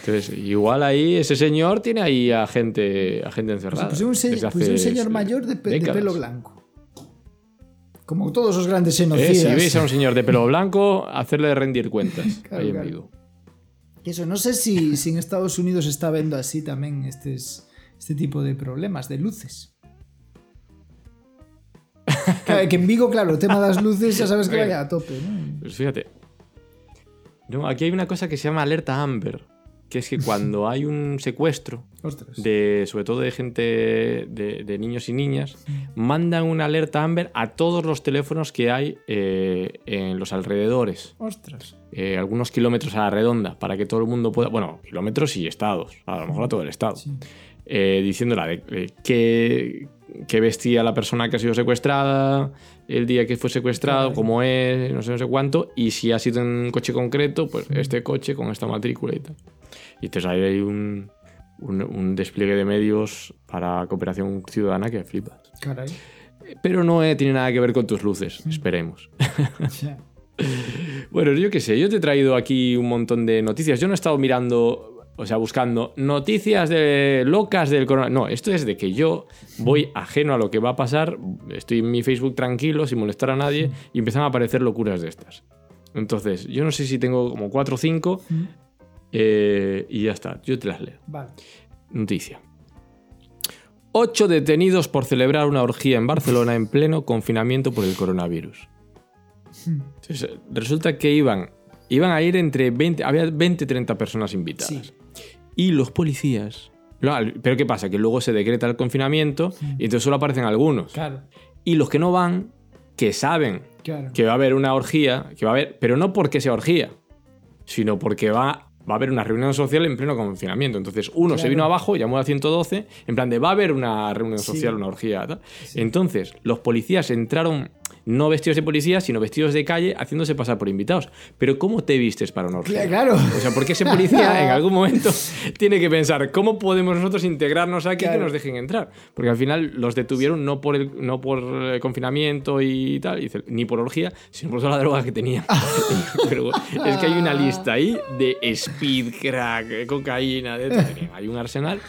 Entonces, igual ahí ese señor tiene ahí a gente, a gente pues, encerrada. pues é un, se, pues un señor maior de, pe, de pelo blanco como todos os grandes Eh, xenocidas si veis a un señor de pelo blanco, hacerle rendir cuentas. Claro, ahí en claro. Que Eso, no sé si, si en Estados Unidos está vendo así tamén estes, este tipo de problemas de luces. Claro, que en Vigo, claro, o tema das luces xa sabes que vaya a tope, ¿no? Pues fíjate. No, aquí hay una cosa que se llama alerta Amber, que es que cuando hay un secuestro, de, sobre todo de gente, de, de niños y niñas, mandan una alerta Amber a todos los teléfonos que hay eh, en los alrededores, Ostras. eh, algunos kilómetros a la redonda, para que todo el mundo pueda, bueno, kilómetros y estados, a lo mejor a todo el estado, Sí. eh, diciéndola de, de qué, qué vestía la persona que ha sido secuestrada, el día que fue secuestrado, cómo es, no sé, no sé cuánto, y si ha sido en un coche concreto, pues este coche con esta matrícula y tal. Y entonces ahí hay un, un, un despliegue de medios para cooperación ciudadana que flipa. Caray. Pero no eh, tiene nada que ver con tus luces, esperemos. Ya. Bueno, yo qué sé, yo te he traído aquí un montón de noticias. Yo no he estado mirando, o sea, buscando noticias de locas del coronavirus. No, esto es de que yo voy ajeno a lo que va a pasar, estoy en mi Facebook tranquilo, sin molestar a nadie, y empiezan a aparecer locuras de estas. Entonces, yo no sé si tengo como 4 o 5, eh, y ya está, yo te las leo. Vale. Noticia. Ocho detenidos por celebrar una orgía en Barcelona en pleno confinamiento por el coronavirus. Entonces, resulta que iban, iban a ir entre 20, había 20 30 personas invitadas. Y los policías... no, pero ¿qué pasa? Que luego se decreta el confinamiento y entonces solo aparecen algunos. Claro, Y los que no van, que saben claro. que va a haber una orgía, que va a haber, pero no porque sea orgía, sino porque va, va a haber una reunión social en pleno confinamiento. Entonces, uno se vino abajo, llamó a 112, en plan de va a haber una reunión Sí. social, una orgía. tal. Entonces, los policías entraron no vestidos de policía, sino vestidos de calle, haciéndose pasar por invitados. Pero ¿cómo te vistes para una orgía? Claro. O sea, porque ese policía en algún momento tiene que pensar, ¿cómo podemos nosotros integrarnos aquí Claro. que nos dejen entrar? Porque al final los detuvieron no por el, no por el confinamiento y tal, ni por orgía, sino por toda la droga que tenía. Pero es que hay una lista ahí de speed, crack, cocaína, de todo. Hay un arsenal.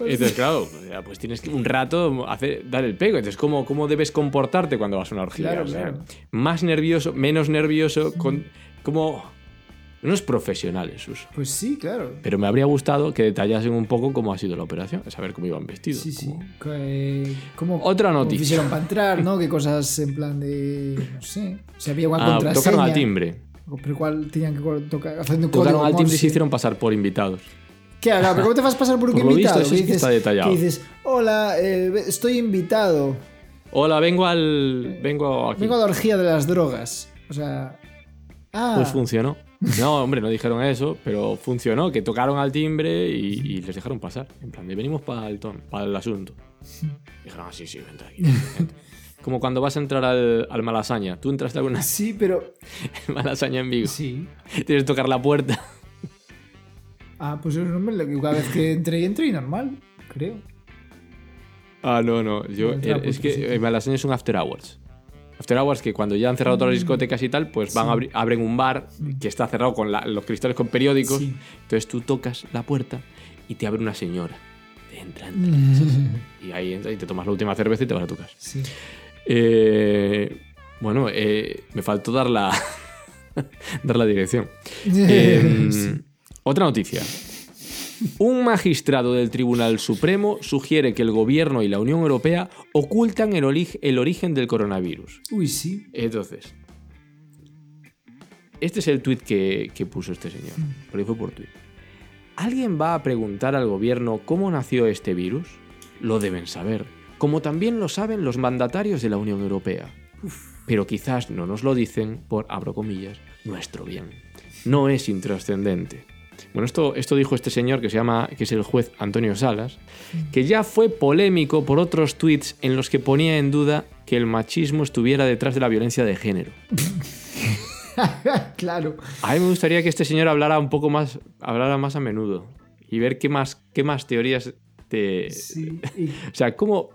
Entonces, claro, o sea, pues tienes que un rato hacer, dar el pego. Entonces, ¿cómo, ¿cómo debes comportarte cuando vas a una orgía? Claro, O sea, claro. Más nervioso, menos nervioso, con, como unos profesionales, sus. Pues sí, claro. Pero me habría gustado que detallasen un poco cómo ha sido la operación, saber cómo iban vestidos. Sí, sí. cómo- Que- ¿Cómo, Otra noticia. hicieron para entrar, ¿no? Qué cosas en plan de. No sé. Si había una Ah, contraseña. tocaron al timbre. Pero cuál tenían que tocar. Haciendo Tocaron al timbre y se hicieron pasar por invitados. ¿Qué cómo te vas a pasar por un Por lo invitado? visto, eso que está detallado. que dices, hola, eh, estoy invitado. Hola, vengo al. Vengo aquí. Vengo a la orgía de las drogas. O sea. Ah, Pues funcionó. No, hombre, no dijeron eso, pero funcionó, que tocaron al timbre y, y les dejaron pasar. En plan, de venimos para el para el asunto. Dijeron, ah, sí, sí, vente aquí. vente". Como cuando vas a entrar al, al Malasaña. ¿Tú entraste alguna sí, pero. Malasaña en Vigo? Sí. Tienes que tocar la puerta. Ah, pues no me lo- cada vez que entré, entré normal, creo. Ah, no, no. Yo, a es que eh, Malasaña es un after hours. After hours que cuando ya han cerrado todas las discotecas y tal, pues van a abrir, abren un bar que está cerrado con la- los cristales con periódicos. Sí. Entonces tú tocas la puerta y te abre una señora. Te entra, entra. Y ahí entras y te tomas la última cerveza y te vas a tu casa. Sí. Eh, bueno, eh, me faltó dar la, dar la dirección. Eh, Sí. Otra noticia. Un magistrado del Tribunal Supremo sugiere que el gobierno y la Unión Europea ocultan el, orig- el origen del coronavirus. Uy, sí. Entonces, este es el tuit que, que puso este señor, porque fue por tuit. ¿Alguien va a preguntar al gobierno cómo nació este virus? Lo deben saber, como también lo saben los mandatarios de la Unión Europea. Pero quizás no nos lo dicen por, abro comillas, nuestro bien. No es intrascendente. Bueno, esto, esto dijo este señor que se llama, que es el juez Antonio Salas, que ya fue polémico por otros tweets en los que ponía en duda que el machismo estuviera detrás de la violencia de género. claro. A mí me gustaría que este señor hablara un poco más, hablara más a menudo y ver qué más, qué más teorías te... Sí. Y- O sea, ¿cómo,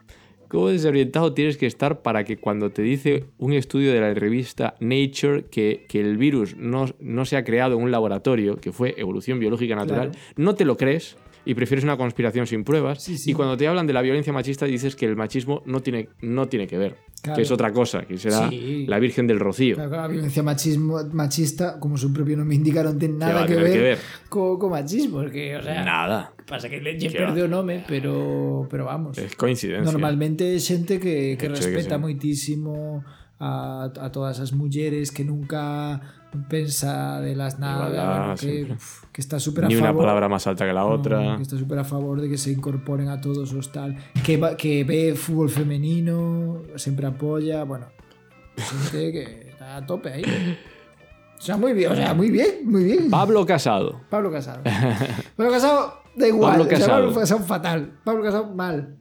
¿cómo desorientado tienes que estar para que cuando te dice un estudio de la revista Nature que, que el virus no, no se ha creado en un laboratorio, que fue evolución biológica natural, Claro. no te lo crees y prefieres una conspiración sin pruebas? Sí, sí. Y cuando te hablan de la violencia machista dices que el machismo no tiene, no tiene que ver, Claro. que es otra cosa, que será Sí. la Virgen del Rocío. Claro, la violencia machismo, machista, como su propio nombre indica, non ten va nada que ver, que ver? Co, co machismo, porque, o sea, Nada. Pasa que le lle Que va. perde o nome, pero, pero vamos. Es coincidencia. Normalmente é xente que, que de que respeta sí. moitísimo a, a todas as mulleres que nunca pensa de las nada, Igualdad, que, siempre. que está súper a Ni favor una palabra más alta que la No, otra. que está súper a favor de que se incorporen a todos os tal que, va- que ve fútbol femenino sempre apoya bueno gente que está a tope ahí o sea muy bien o sea muy bien muy bien Pablo Casado. Pablo Casado Pablo Casado da igual Pablo o sea, Casado. Pablo Casado fatal Pablo Casado mal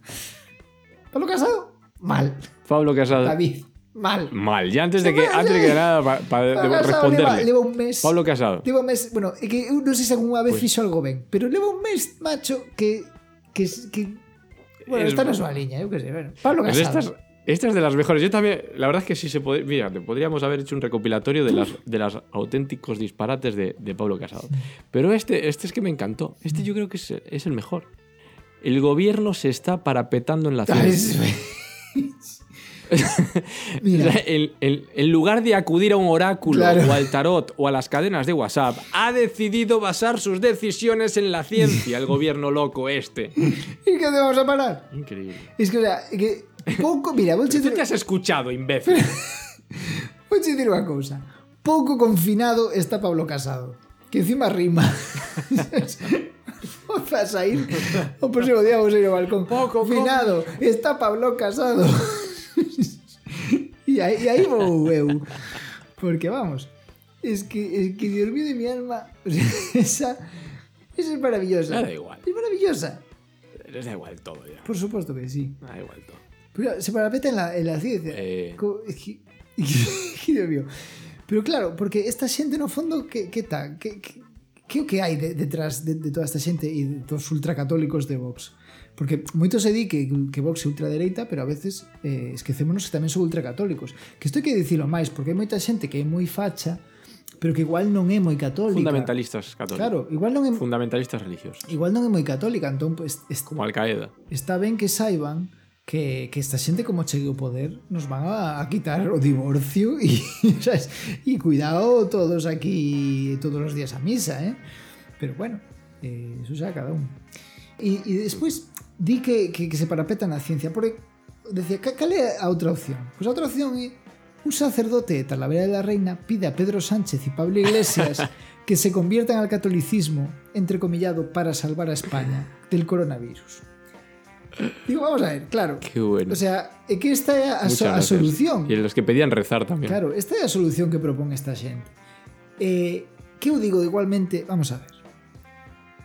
Pablo Casado, mal. Pablo Casado. David, mal. Mal. Ya antes de que, antes de que nada, para Pablo Casado leva, responderle. leva un mes. Pablo Casado. Leva un mes, bueno, é que eu non sei se algunha vez Pues- fixo algo ben, pero leva un mes, macho, que que que bueno, Es- está na súa liña, eu que sei, bueno. Pablo Pues Casado. Estas, estas de las mejores. Yo también, la verdad es que sí se puede. Mira, podríamos haber hecho un recopilatorio de las, de las auténticos disparates de, de Pablo Casado. Pero este, este es que me encantó. Este yo creo que es, es el mejor. El gobierno se está parapetando en la ciencia. es- O Mira, sea, en, lugar de acudir a un oráculo Claro. o al tarot o a las cadenas de WhatsApp, ha decidido basar sus decisiones en la ciencia, el gobierno loco este. ¿y qué te vamos a parar? Increíble. Es que, o sea, que pouco, mira, vou ¿Tú dicir, te has escuchado, imbécil? vou dicir unha cousa. Pouco confinado está Pablo Casado, que encima rima. Vas a ir o próximo día vamos a ir ao balcón. Pouco confinado está Pablo Casado. e aí, aí vou eu. Porque vamos, es que, es que Dios mío de mi alma, esa, esa es maravillosa. Me da igual. Es maravillosa. Les da igual todo ya. Por supuesto que sí. Da igual todo. Pero se parapeta en la, en la ciencia. Eh... Dios mío. Pero claro, porque esta xente no fondo que, que tal? Que, que, que o que hai de, detrás de, de toda esta xente e todos ultracatólicos de Vox? Porque moito se di que, que Vox é ultradereita, pero a veces eh, esquecémonos que tamén son ultracatólicos. Que isto hai que dicilo máis, porque hai moita xente que é moi facha, pero que igual non é moi católica. Fundamentalistas católicos. Claro, igual non é... Fundamentalistas religiosos. Igual non é moi católica, entón... Pues, est... Como Al-Qaeda. Está ben que saiban que, que esta xente como chegue o poder nos van a, a quitar o divorcio sabes? e cuidado todos aquí todos os días a misa, eh? Pero bueno, eh, eso xa cada un. E, e despois di que, que, que se parapeta na ciencia, porque decía, "Ca- cal é a outra opción? Pois a outra opción é un sacerdote de Talavera de la Reina pide a Pedro Sánchez y Pablo Iglesias que se conviertan al catolicismo, entrecomillado, para salvar a España del coronavirus. Digo, vamos a ver, claro. Qué bueno. O sea, é que esta é a, so- a solución. Y los que pedían rezar también. Claro, esta é a solución que propón esta xente. Eh, que eu digo igualmente, vamos a ver.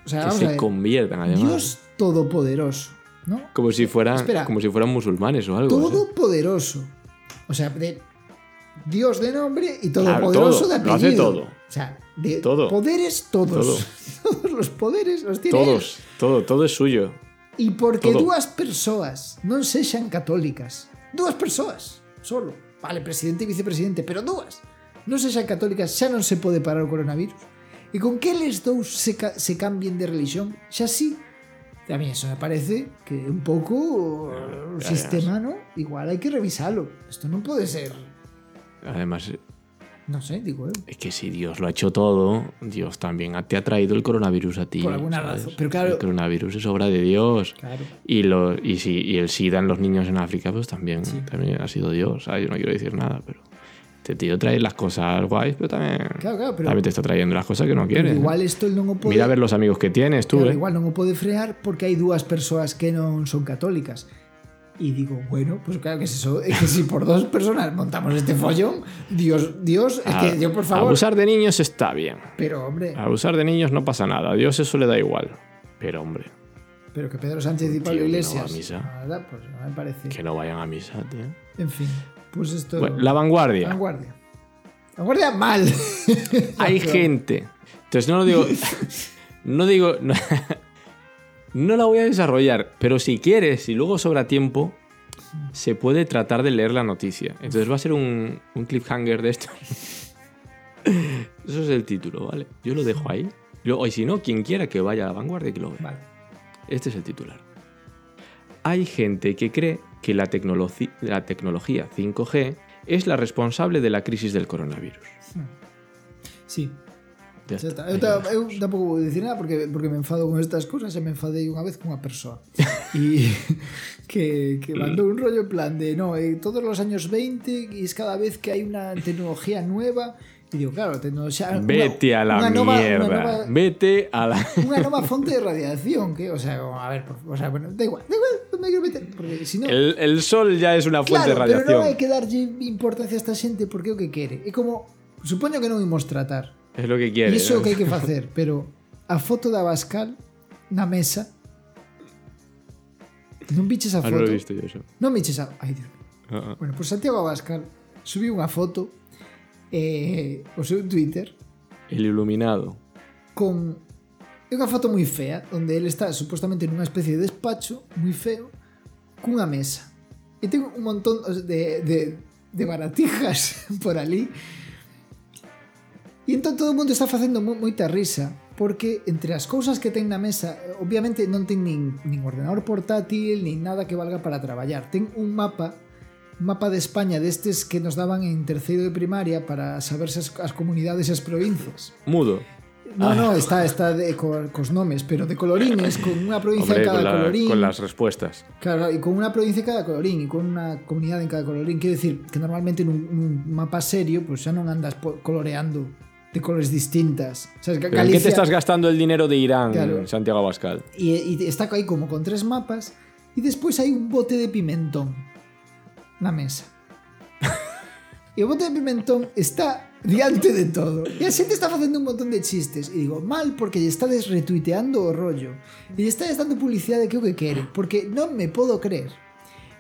O sea, que vamos a se ver. conviertan además. Dios todopoderoso, ¿no? Como si fueran, Espera. como si fueran musulmanes o algo. ¿eh? Todopoderoso. O sea, de Dios de nombre y Claro, todopoderoso todo, de lo apellido. hace todo. O sea, de Todo. poderes todos. Todos los poderes los tiene él. Todos, todo, todo es suyo. E porque Todo. dúas persoas non sexan católicas, dúas persoas, solo, vale, presidente e vicepresidente, pero dúas, non sexan católicas, xa non se pode parar o coronavirus. E con que eles dous se, ca se cambien de religión, xa sí. A mí eso me parece que un pouco o ya, sistema, ¿no? Igual hai que revisalo. Isto non pode ser, Además, non sei, digo eu. es que si Dios lo ha hecho todo, Dios también te ha traído el coronavirus a ti. Por alguna ¿sabes? razón. Pero claro- El coronavirus es obra de Dios. Claro. Y, lo, y, si, y el SIDA en los niños en África, pues también, también ha sido Dios. Ah, Yo no quiero decir nada, pero este tío trae las cosas guays, pero también, Claro, claro, pero- también te está trayendo las cosas que no quieres. igual isto el non o pode... Mira a ver los amigos que tienes tú, Claro, ¿eh? igual non o pode frear porque hai dúas persoas que non son católicas. E digo, bueno, pues claro que es que si por dos personas montamos este follón, Dios, Dios, es que yo por favor. Abusar de niños está bien. Pero hombre, Abusar de niños no pasa nada. A Dios eso le da igual. Pero hombre, pero que Pedro Sánchez y Pablo que no va a Iglesias. misa. la verdad, pues no me parece. que no vayan a misa, tío. En fin, pues esto. Bueno, la vanguardia. vanguardia. Vanguardia mal. Hay gente. Entonces no lo digo. No digo. No, no la voy a desarrollar. Pero si quieres, si luego sobra tiempo, se puede tratar de leer la noticia. Entonces va a ser un, un cliffhanger de esto. Eso es el título, ¿vale? Yo lo dejo ahí. Si no, quien quiera que vaya a la vanguardia, que lo vea. Vale. Este es el titular. Hay gente que cree que la, la tecnología 5G es la responsable de la crisis del coronavirus. Sí. Ya está. Eu, ta- eu tampouco vou dicir nada porque, porque me enfado con estas cosas e me enfadei unha vez cunha persoa e que, que mandou un rollo en plan de no, eh, todos los años 20 y es cada vez que hay una tecnología nueva y digo, claro, tecnología unha- Vete a la unha nova- mierda. Unha nova, Vete a la. unha nova fonte de radiación que, o sea, como, a ver, o sea, bueno, da igual, da igual, non me quiero meter porque si no El, el sol ya es una fuente Claro, de pero radiación. non hai que darlle importancia a esta xente porque é o que quere. É como, supoño que non imos tratar. É lo que quiere. Iso é o que hai que facer, pero a foto da Bascal na mesa Non viches a ah, foto? Ah, non visto yo eso. Non viches a... Ai, Dios. Ah, ah. Bueno, pues Santiago Abascal subiu unha foto eh, o seu Twitter El iluminado con é unha foto moi fea onde ele está supostamente nunha especie de despacho moi feo cunha mesa e ten un montón de, de, de baratijas por ali E entón todo o mundo está facendo moita risa porque entre as cousas que ten na mesa obviamente non ten nin, nin ordenador portátil nin nada que valga para traballar ten un mapa un mapa de España destes que nos daban en terceiro de primaria para saberse as, as comunidades e as provincias mudo No, no, ah. está, está de, co, cos nomes, pero de colorines, con unha provincia Hombre, en cada con la, colorín. Con las respuestas. Claro, e con unha provincia en cada colorín, e con unha comunidade en cada colorín. Quiero decir, que normalmente nun, nun mapa serio, pois pues, xa non andas coloreando de colores distintas. O sea, ¿Pero ¿En qué te estás gastando el dinero de Irán, Claro. Santiago Abascal? y, y está aí como con tres mapas, y después hay un bote de pimentón na mesa. E o bote de pimentón está diante de todo. E a xente está facendo un montón de chistes. E digo, mal, porque lle estades retuiteando o rollo. E lle estades dando publicidade que é o que quere. Porque non me podo creer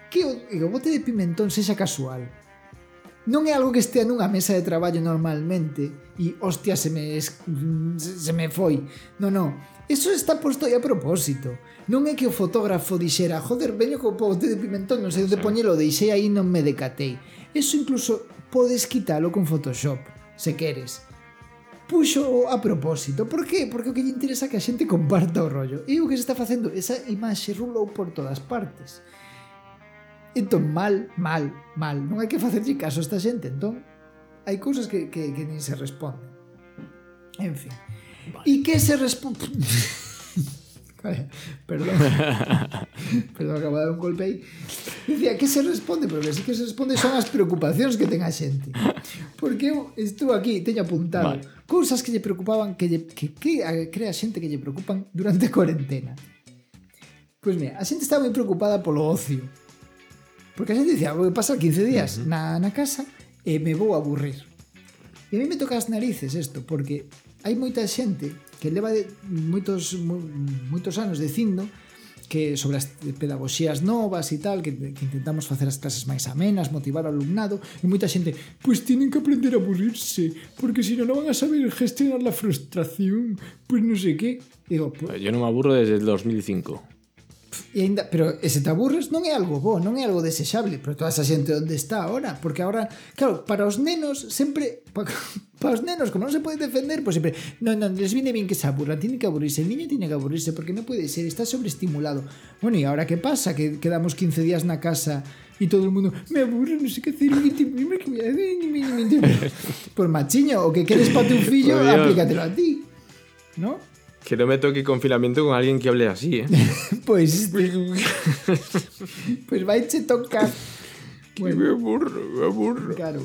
que o, que o bote de pimentón sexa casual. non é algo que estea nunha mesa de traballo normalmente e hostia se me es, se me foi. Non, non. Eso está posto aí a propósito. Non é que o fotógrafo dixera, joder, veño co pote de pimentón, non sei onde poñelo, deixei aí non me decatei. Eso incluso podes quitalo con Photoshop, se queres. Puxo a propósito. Por que? Porque o que lle interesa que a xente comparta o rollo. E o que se está facendo, esa imaxe rulou por todas partes. Entón, mal, mal, mal. Non hai que facerlle caso a esta xente, entón. Hai cousas que, que, que nin se responden. En fin. Vale. E que se responde... Perdón. Perdón, acabo de dar un golpe aí. Dicía, que se responde? Porque sí que se responde son as preocupacións que ten a xente. Porque eu estou aquí, teño apuntado. Vale. Cousas que lle preocupaban, que, lle, que, que crea xente que lle preocupan durante a cuarentena Pois pues mira, a xente está moi preocupada polo ocio. Porque a xente dicía, ah, vou pasar 15 días uh -huh. na, na casa e me vou aburrir. E a mí me toca as narices isto, porque hai moita xente que leva de, moitos, mo, moitos anos dicindo que sobre as pedagogías novas e tal, que, que intentamos facer as clases máis amenas, motivar ao alumnado, e moita xente, pois pues tienen que aprender a aburrirse, porque se non van a saber gestionar la frustración, pois pues non sei que. Digo, pues... Yo non me aburro desde el 2005. E ainda, pero ese te aburres non é algo bo, non é algo desexable para toda esa xente onde está ahora, porque ahora, claro, para os nenos sempre para, para os nenos, como non se pode defender, pois pues sempre, non, non, les viene bien que se aburran, tiene que aburrirse, el niño tiene que aburrirse porque non pode ser, está sobreestimulado. Bueno, e ahora que pasa? Que quedamos 15 días na casa e todo o mundo me aburre, non sei que hacer por machiño, o que queres para teu fillo, aplícatelo a ti. ¿No? Que no me toque confinamiento con alguien que hable así, ¿eh? Pues pues vai che tocar. Bueno, me aburro, me aburro. claro.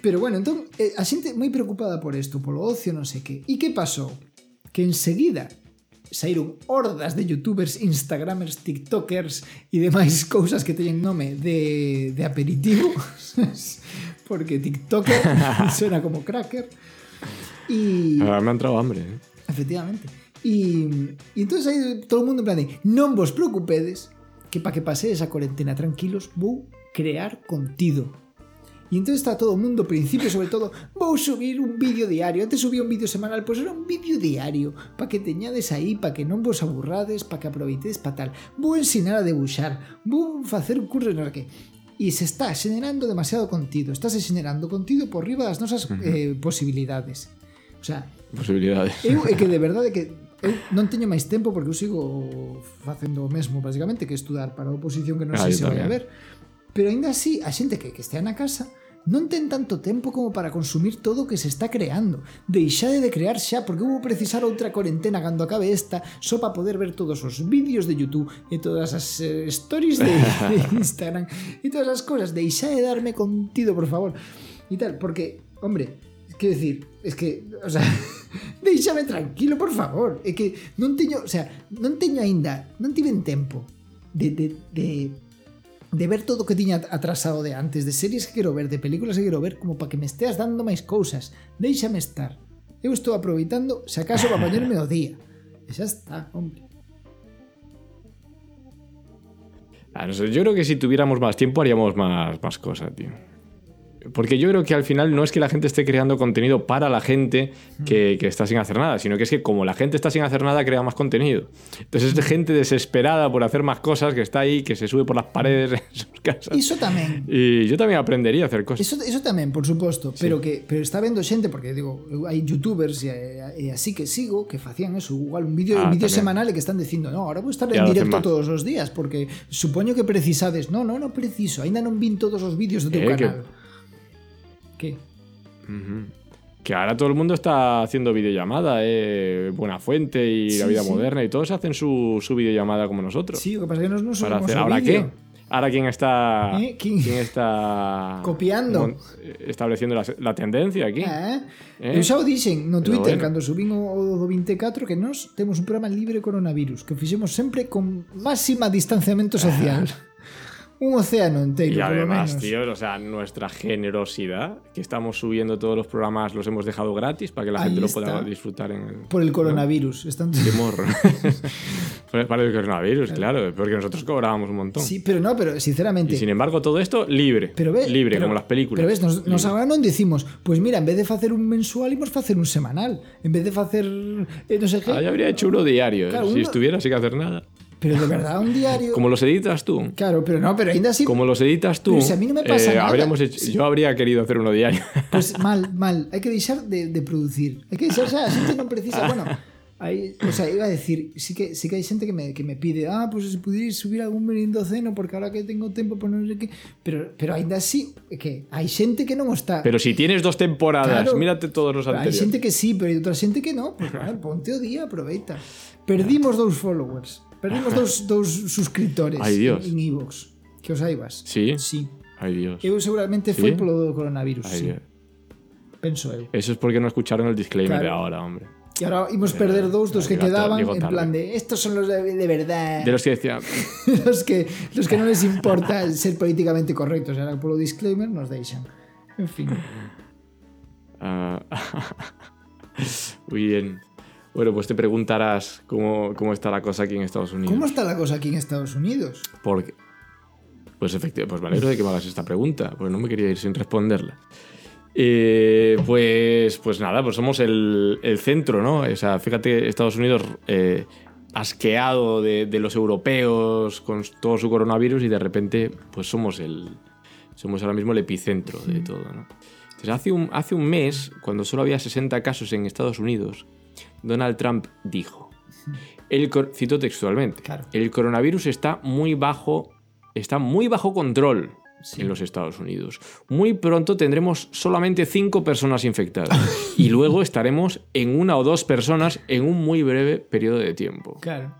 Pero bueno, entón, eh, a moi preocupada por isto, polo ocio, non sei que. E que pasou? Que enseguida saíron hordas de youtubers, instagramers, tiktokers e demais cousas que teñen nome de, de aperitivo porque tiktoker suena como cracker e Ahora me ha entrado hambre, ¿eh? Efectivamente. E, e entón aí todo o mundo en plan de, non vos preocupedes que para que pase esa cuarentena tranquilos vou crear contido. E entón está todo o mundo, principio sobre todo, vou subir un vídeo diario. Antes subía un vídeo semanal, pois era un vídeo diario, para que teñades aí, para que non vos aburrades, para que aproveitedes para tal. Vou ensinar a debuxar, vou facer un curso en que e se está xenerando demasiado contido. Estás xenerando contido por riba das nosas eh, posibilidades. O sea, posibilidades. Eu é que de verdade que eu non teño máis tempo porque eu sigo facendo o mesmo basicamente que estudar para a oposición que non ah, sei se vai haber pero aínda así a xente que, que estea na casa non ten tanto tempo como para consumir todo o que se está creando. Deixade de crear xa, porque vou precisar outra cuarentena cando acabe esta, só para poder ver todos os vídeos de YouTube e todas as eh, stories de, de Instagram e todas as cosas. Deixade de darme contido, por favor. E tal, porque, hombre, Quero decir, es que, o sea, deixame tranquilo, por favor. É que non teño, o sea, non teño aínda, non tiven tempo de, de, de de ver todo o que tiña atrasado de antes, de series que quero ver, de películas que quero ver, como para que me esteas dando máis cousas. Déixame estar. Eu estou aproveitando, se acaso, para poñerme o día. E xa está, hombre. A ah, no sé, yo creo que si tuviéramos más tiempo haríamos más, más cosas, tío. Porque yo creo que al final no es que la gente esté creando contenido para la gente que, que está sin hacer nada, sino que es que como la gente está sin hacer nada, crea más contenido. Entonces es gente desesperada por hacer más cosas, que está ahí, que se sube por las paredes en sus casas. Iso tamén. Y yo también aprendería a hacer cosas. Eso, eso tamén, por suposto, pero que pero está vendo xente porque digo, hai youtubers e, e así que sigo que facían eso, igual un vídeo Ah, un vídeo tamén. semanal e que están dicindo, "No, ahora vou estar en directo todos os días porque supoño que precisades." No, no, no preciso, aínda non vin todos os vídeos do teu Eh, que- Que? Ahora todo el mundo está haciendo videollamada, eh. Buena Fuente y la vida sí. moderna y todos hacen su, su videollamada como nosotros. Sí, o que pasa é que nos non para hacer. ¿Ahora qué? Ahora quién está. ¿Eh? ¿Quién? está. Copiando. Estableciendo la, la tendencia aquí. Eh? Eh? Eu xa o dixen no Twitter bueno. cando subín o, o do 24 que nós temos un programa libre coronavirus que fixemos sempre con máxima distanciamento social. un océano Y inteiro, polo además, menos. tío, o sea, nuestra generosidad, que estamos subiendo todos los programas, los hemos dejado gratis para que la Ahí gente lo pueda disfrutar en el. Por el coronavirus. Están... Qué morro. Fue para el coronavirus, claro, porque nosotros cobrábamos un montón. Sí, pero no, pero sinceramente. Y sin embargo, todo esto libre. pero ves, libre, pero- como las películas. Pero ves, nos, nos non decimos, pues mira, en vez de facer un mensual, imos facer un semanal. En vez de facer eh, no sé qué. Ah, yo habría hecho uno diario, eh, si estuviera sin hacer nada. Pero de verdad, un diario. Como los editas tú. Claro, pero no, pero ainda así. Como los editas tú. Pero si a mí no me pasa nada. habríamos hecho- Yo habría querido hacer uno diario. Pues mal, mal. Hai que deixar de, de producir. Hai que deixar, xa, a xente non precisa, bueno, hai, o sea, iba a decir, sí que, sí que hai xente que me, que me pide, ah, pues se pudierais subir algún merindoceno porque ahora que tengo tempo, pues non sei que, pero, pero ainda así, que hai xente que non o está. Pero si tienes dos temporadas, Claro. mírate todos los anteriores. xente que sí, pero hai outra xente que non. Pues, vale, ponte o día, aproveita. Perdimos dous followers. Perdimos dous, dous suscriptores Ay, Dios. en iVoox. Que os saibas. ¿Sí? Sí. Ay, Dios. Eu seguramente ¿Sí? foi polo do coronavirus, Ay, sí. Dios. Penso eu. Eso es porque no escucharon el disclaimer Claro. de ahora, hombre. Y ahora íbamos perder dous dos que quedaban en plan de estos son los de, de verdad. De los que decían, los que los que non les importa ser políticamente correctos, ahora polo disclaimer nos deixan. En fin. Ah, Muy bien. Bueno, pues te preguntarás cómo, cómo está la cosa aquí en Estados Unidos. ¿Cómo está la cosa aquí en Estados Unidos? Porque. Pues efectivamente, pues me alegro de que me hagas esta pregunta, porque no me quería ir sin responderla. Eh, pues, pues nada, pues somos el, el centro, ¿no? O sea, fíjate, Estados Unidos eh, asqueado de, de los europeos con todo su coronavirus y de repente, pues somos el. Somos ahora mismo el epicentro de todo, ¿no? Entonces, hace un, hace un mes, cuando solo había 60 casos en Estados Unidos, Donald Trump dijo, el, cito textualmente, Claro. el coronavirus está muy bajo, está muy bajo control Sí. en los Estados Unidos. Muy pronto tendremos solamente cinco personas infectadas y luego estaremos en una o dos personas en un muy breve periodo de tiempo. Claro.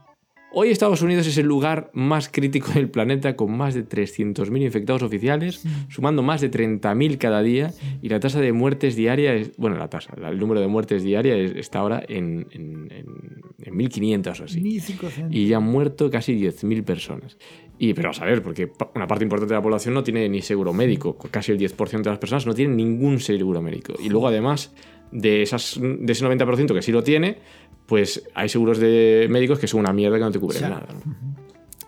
Hoy Estados Unidos es el lugar más crítico del planeta con más de 300.000 infectados oficiales, sumando más de 30.000 cada día y la tasa de muertes diaria, es, bueno, la tasa, el número de muertes diaria es- está ahora en, en, en- en 1.500 o así. Ni cinco centos. Y ya han muerto casi 10.000 personas. Y, pero a saber, porque una parte importante de la población no tiene ni seguro médico. Casi el 10% de las personas no tienen ningún seguro médico. Y luego, además, de, esas, de ese 90% que sí lo tiene, pues hay seguros de médicos que son una mierda que no te cubren nada. ¿no?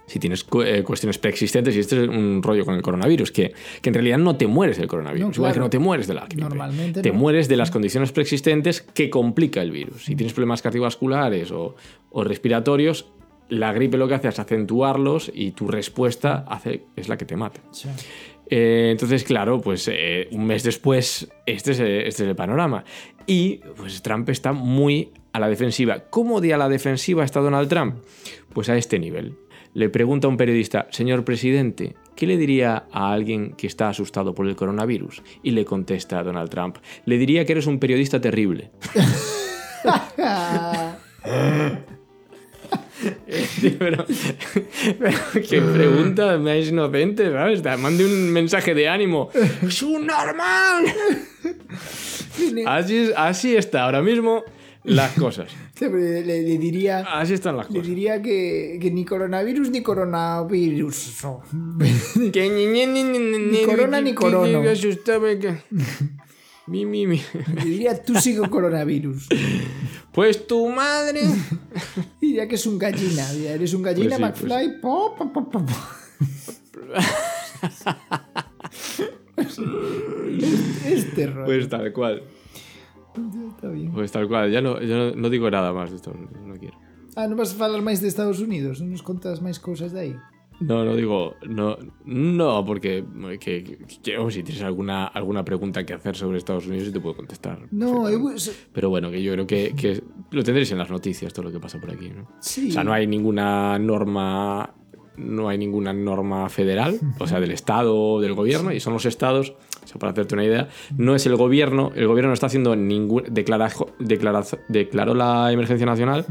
Si tienes cu- eh, cuestiones preexistentes, y este es un rollo con el coronavirus, que, que en realidad no te mueres del coronavirus, No, igual que no te mueres de la gripe. Normalmente te no. mueres de las condiciones preexistentes que complica el virus. Si tienes problemas cardiovasculares o, o respiratorios, la gripe lo que hace es acentuarlos y tu respuesta hace, es la que te mata. Sí. Eh, entonces, claro, pues eh, un mes después, este es, este es el panorama. Y pues Trump está muy a la defensiva. ¿Cómo de a la defensiva está Donald Trump? Pues a este nivel. Le pregunta a un periodista, señor presidente, ¿qué le diría a alguien que está asustado por el coronavirus? Y le contesta Donald Trump, le diría que eres un periodista terrible. Pero, pero qué pregunta más inocente, ¿sabes? Te mande un mensaje de ánimo. ¡Es un normal! Así está ahora mismo las cosas. Le, le- le diría Así están las le cosas. diría que, que ni coronavirus ni coronavirus. Que ni, ni, ni, ni, ni, Ni corona ni que- que que- Mi, mi, mi. Le diría tú sigo coronavirus. Pues tu madre. Diría que es un gallina. Diría, Eres un gallina Pues sí, McFly. po, po, po, po, po. Es terror. Pues tal cual. Está bien. Pues tal cual. Ya no, yo no, no digo nada más de Unidos. No quiero. Ah, non vas a falar máis de Estados Unidos? Non nos contas máis cousas de aí? No, no digo. No, no porque que, que- que- o si tienes alguna, alguna pregunta que hacer sobre Estados Unidos, yo te puedo contestar. No, eu... Pero bueno, que yo creo que, que lo tendréis en las noticias, todo lo que pasa por aquí, ¿no? Sí. O sea, no hay ninguna norma. No hay ninguna norma federal, o sea, del Estado o del gobierno, y son los estados, o sea, para hacerte una idea, no es el gobierno, el gobierno no está haciendo ningún. Declara, declara- declaró la emergencia nacional,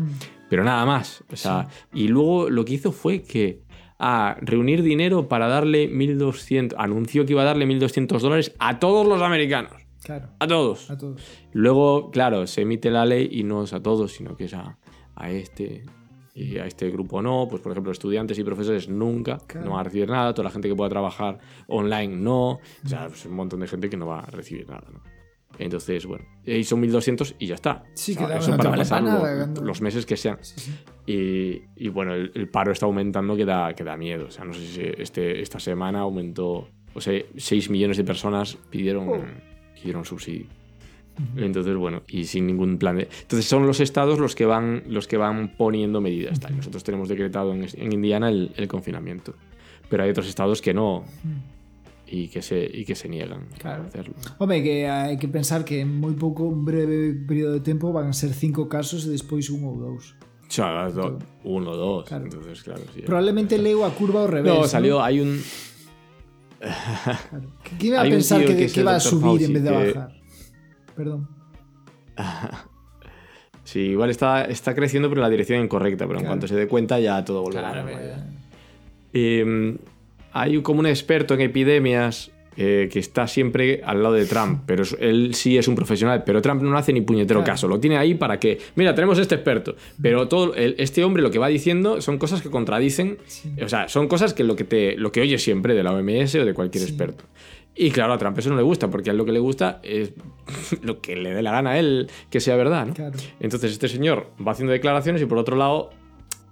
pero nada más. O sea, y luego lo que hizo fue que. A reunir dinero para darle 1.200. Anunció que iba a darle 1.200 dólares a todos los americanos. Claro, A todos. a todos. Luego, claro, se emite la ley y no es a todos, sino que es a, a este y a este grupo no. Pues, por ejemplo, estudiantes y profesores nunca Claro. no van a recibir nada. Toda la gente que pueda trabajar online no. O sea, pues un montón de gente que no va a recibir nada, ¿no? Entonces, bueno, y son 1.200 y ya está. Sí, O sea, que eso no te para pasar lo- los meses que sean. Sí, sí. Y, y bueno, el, el paro está aumentando que da, que da miedo. O sea, no sé si este, esta semana aumentó, o sea, 6 millones de personas pidieron, Oh. pidieron subsidio. Entonces, bueno, y sin ningún plan de... Entonces son los estados los que van, los que van poniendo medidas. tal. Nosotros tenemos decretado en, en Indiana el, el confinamiento. Pero hay otros estados que no y que se, y que se niegan Claro. a hacerlo. Home, que hai que pensar que en moi pouco, un breve período de tempo van a ser cinco casos e despois un ou dous. O sea, do- uno, dos. Claro. Entonces, claro, sí. Probablemente leo a curva ao revés. No, salió, hay un... Claro. Que- iba a Hay un pensar que, que iba a subir Fauci, en vez de que- bajar. Perdón. Sí, igual está, está creciendo pero en la dirección incorrecta, pero en cuanto se dé cuenta ya todo volverá a la eh, hay como un experto en epidemias eh, que está siempre al lado de Trump, pero él sí es un profesional, pero Trump no hace ni puñetero Claro. caso, lo tiene ahí para que, mira, tenemos este experto, pero todo el- este hombre lo que va diciendo son cosas que contradicen, o sea, son cosas que lo que te lo que oyes siempre de la OMS o de cualquier Sí. experto. Y claro, a Trump eso no le gusta, porque a él lo que le gusta es lo que le dé la gana a él que sea verdad, ¿no? Claro. Entonces este señor va haciendo declaraciones y por otro lado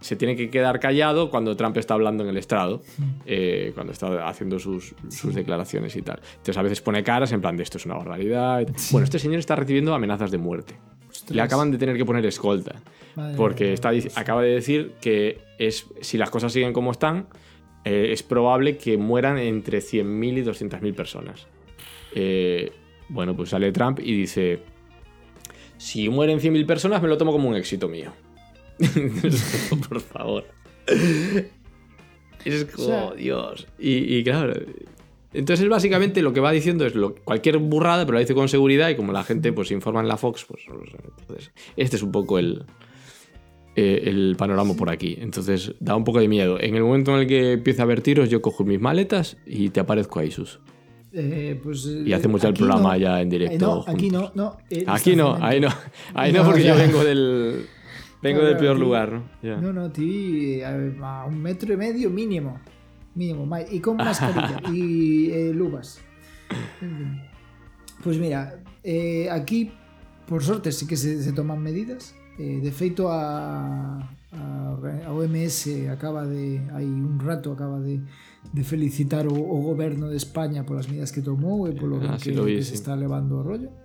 se tiene que quedar callado cuando Trump está hablando en el estrado, eh, cuando está haciendo sus, sus declaraciones y tal. Entonces a veces pone caras en plan de esto es una barbaridad. tal. Bueno, este señor está recibiendo amenazas de muerte. Ostras. Le acaban de tener que poner escolta. Madre Porque está, acaba de decir que es, si las cosas siguen como están, eh, es probable que mueran entre 100.000 y 200.000 personas. Eh, bueno, pues sale Trump y dice, si mueren 100.000 personas me lo tomo como un éxito mío. Por favor. Es como, O sea- Dios. Y, y claro, entonces él básicamente lo que va diciendo es lo, cualquier burrada, pero lo dice con seguridad y como la gente pues informa en la Fox, pues entonces, este es un poco el, eh, el panorama por aquí. Entonces da un poco de miedo. En el momento en el que empieza a haber tiros, yo cojo mis maletas y te aparezco ahí, Sus. Eh, pues, Y hacemos ya el programa no. ya en directo Eh, no, aquí no, no. Aquí no, ahí no. Ahí no, porque yo vengo del. Vengo del peor lugar, ¿no? No, no, ti a, un metro y medio mínimo. Mínimo, y con mascarilla y luvas. Pues mira, aquí, por sorte, sí que se, se toman medidas. Eh, de feito, a, a, a OMS acaba de, hai un rato, acaba de, de felicitar o, o goberno de España polas medidas que tomou e polo Ah, sí que, lo vi, que sí. se está levando o rollo.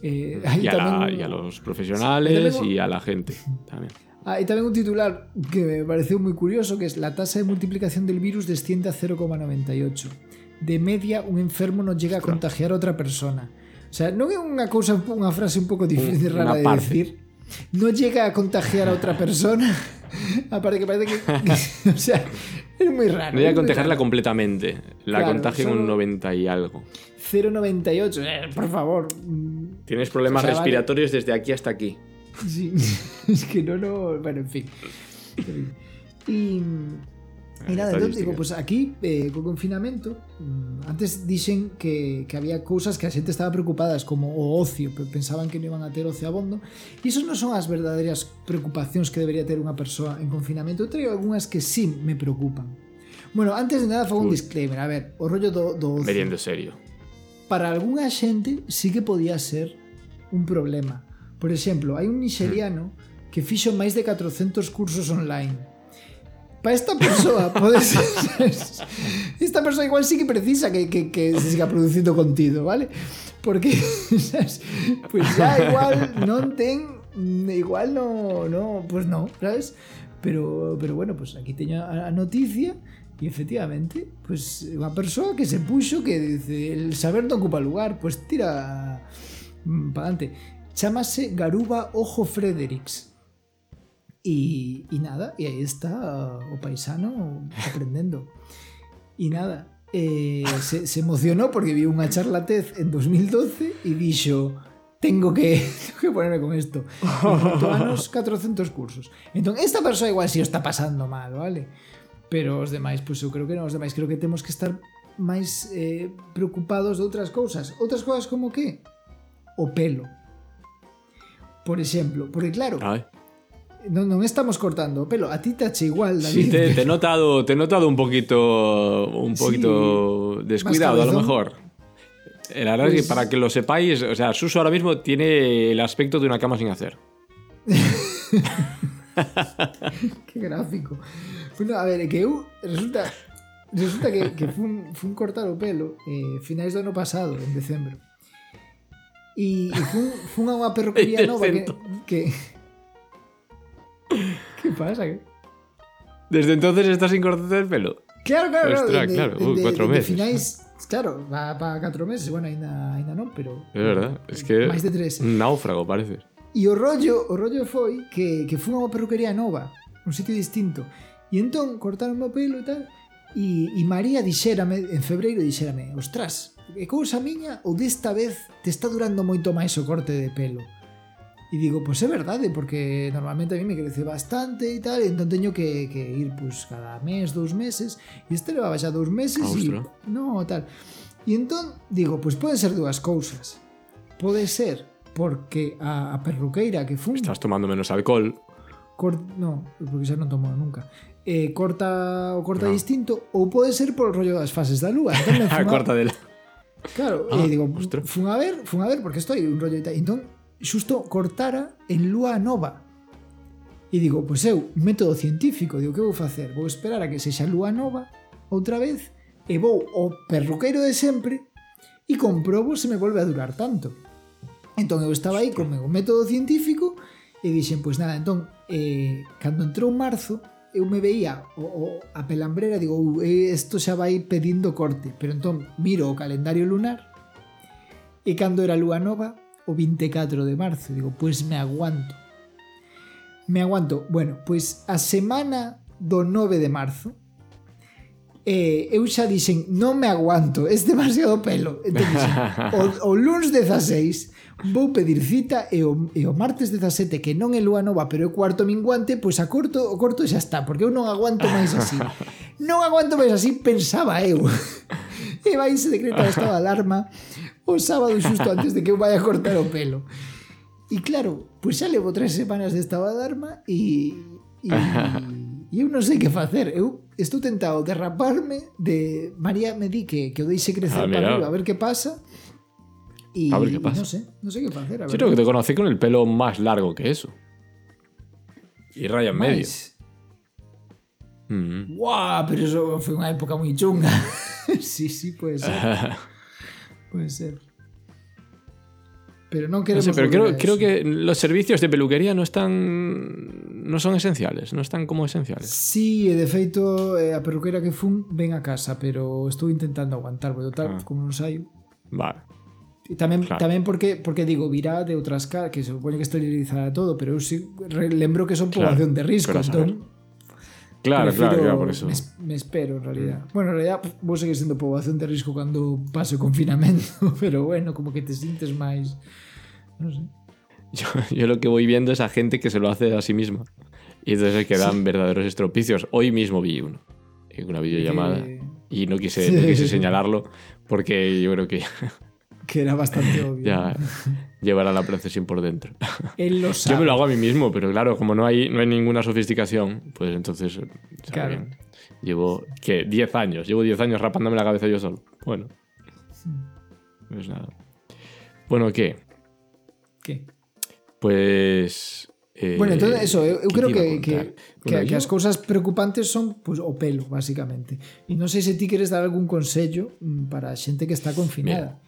Eh, hai Y a, tamén y a los profesionales Sí, y a la gente también. Ah, y también un titular que me pareció muy curioso, que es la tasa de multiplicación del virus desciende a 0,98. De media, un enfermo no llega a contagiar a otra persona. O sea, non é unha cousa, unha frase un pouco difícil rara de decir. No llega a contagiar a otra persona. Aparte que parece que, o sea, es muy raro. No voy a contagiarla raro. completamente. La Claro, contagio en un solo- 90 y algo. 0,98, eh, por favor. Tienes problemas O sea, vale. respiratorios desde aquí hasta aquí. Sí, es que no, no, bueno, en fin. Y, E nada, entón, digo, pues aquí, eh, co confinamento, mm, antes dixen que, que había cousas que a xente estaba preocupadas, como o ocio, pensaban que non iban a ter ocio abondo, e iso non son as verdadeiras preocupacións que debería ter unha persoa en confinamento. Eu traigo algunhas que sí me preocupan. Bueno, antes de nada, fago un disclaimer. A ver, o rollo do, do ocio. Meriendo serio. Para algunha xente sí que podía ser un problema. Por exemplo, hai un nigeriano mm. que fixo máis de 400 cursos online esta persoa pode ser esta persoa igual sí que precisa que, se siga producindo contido, vale? Porque sabes? pues ya igual non ten igual no, no, pues no, sabes? Pero, pero bueno, pues aquí teño a, a noticia e efectivamente, pues unha persoa que se puxo que dice, el saber non ocupa lugar, pues tira mm, para adelante. Chámase Garuba Ojo Fredericks. y, y nada, y ahí está o paisano aprendendo. Y nada, eh, se, se emocionó porque vio unha charlatez en 2012 e dixo tengo que, tengo que ponerme con esto. E anos 400 cursos. Entón, esta persoa igual si o está pasando mal, vale? Pero os demais, pois pues, eu creo que non, os demais creo que temos que estar máis eh, preocupados de outras cousas. Outras cousas como que? O pelo. Por exemplo, porque claro, Ay. Non, non estamos cortando pelo, a ti tache igual, David. Sí, te, te he notado, te he notado un poquito, un Sí, poquito descuidado, a lo mejor. Eh, La verdad es Pues- que para que lo sepáis, o sea, Suso ahora mismo tiene el aspecto de una cama sin hacer. Qué gráfico. Bueno, a ver, que eu resulta resulta que, que fun, fun cortar o pelo eh, finais do ano pasado, en decembro. E, e fun, fun a unha nova que... ¿Qué pasa? Desde entonces estás sin cortarte el pelo. Claro, claro, Ostras, de, claro. De, Uy, cuatro de, meses. Finais, claro, va para 4 meses, bueno, ainda, ainda non, pero... É verdad, es que... Máis de tres. Un náufrago, parece. E o rollo, o rollo foi que, que fui a unha perruquería nova, un sitio distinto. E entón cortaron o pelo e tal, e, e María dixérame, en febreiro dixérame, ostras, é cousa miña ou desta vez te está durando moito máis o corte de pelo? E digo, pois é verdade, porque normalmente a mí me crece bastante e tal, e entón teño que, que ir pues, cada mes, dous meses, e este levaba xa dous meses Ah, e... ostra. No, tal. E entón, digo, pois poden ser dúas cousas. Pode ser porque a, a perruqueira que fun Estás tomando menos alcohol. cor... no, porque xa non tomo nunca eh, corta o corta No. distinto ou pode ser por o rollo das fases da lúa entón, A corta del. claro, Ah, digo, ostras. fun a ver fun a ver porque estoy un rollo e tal entón, xusto cortara en lúa nova. E digo, pois eu, método científico, digo, que vou facer? Vou esperar a que sexa lúa nova outra vez e vou ao perruqueiro de sempre e comprobo se me volve a durar tanto. Entón eu estaba aí con o método científico e dixen, pois nada, entón, eh, cando entrou marzo, eu me veía o, o, a pelambrera, digo, isto eh, xa vai pedindo corte, pero entón miro o calendario lunar e cando era lúa nova, o 24 de marzo. Digo, pois me aguanto. Me aguanto. Bueno, pois a semana do 9 de marzo eh, eu xa dixen non me aguanto, es demasiado pelo. Entón, dixen, o, o lunes 16 vou pedir cita e o, e o martes 17 que non é lúa nova, pero é cuarto minguante, pois a corto, o corto xa está, porque eu non aguanto máis así. Non aguanto máis así, pensaba eu. e vai se decreta o estado de alarma o sábado xusto antes de que vaya a cortar o pelo e claro, pois xa levo tres semanas de estado de alarma e, e, e eu non sei que facer eu estou tentado derraparme de María me di que, que o deixe crecer Ah, para arriba a ver que pasa y, A ver qué pasa. no sé, no sé qué hacer. A Yo creo que te conocí con el pelo más largo que eso. Y raya en medio. Máis. Mm. Guau, pero eso fue una época muy chunga. sí, sí, puede ser. puede ser. Pero no No queremos. sé, pero creo, creo que los servicios de peluquería no están. no son esenciales, no están como esenciales. Sí, de feito eh, a perruquera que fun ven a casa, pero estou intentando aguantar, porque total, Ah. como non saio. Vale. E tamén, Claro. tamén porque porque digo, virá de outras casas, que se supone que esterilizará todo, pero eu sí lembro que son Claro, población de risco, entón Claro, prefiero- claro, claro, por eso. Mm. Me, me espero, en realidad. Bueno, en realidad vos seguir siendo población de risco cando pase o confinamento, pero bueno, como que te sientes máis... Non sé. Yo, yo lo que voy viendo es a gente que se lo hace a sí misma. Y entonces que dan verdaderos estropicios. Hoy mismo vi uno. En una videollamada. Que, Y no quise, Sí. no quise señalarlo porque yo creo que que era bastante obvio. ya llevará la procesión por dentro. Él lo sabe. Yo me lo hago a mí mismo, pero claro, como no hay, no hay ninguna sofisticación, pues entonces. sabe Claro. bien. Llevo, ¿qué? 10 años. Llevo 10 años rapándome la cabeza yo solo. Bueno. Pues nada. Bueno, ¿qué? ¿Qué? Pues. Eh, Bueno, entonces eso, eu ¿qué creo a que, que, Bueno, que yo- as cousas preocupantes son pues, o pelo, basicamente. E non sei se ti queres dar algún consello mm, para a xente que está confinada.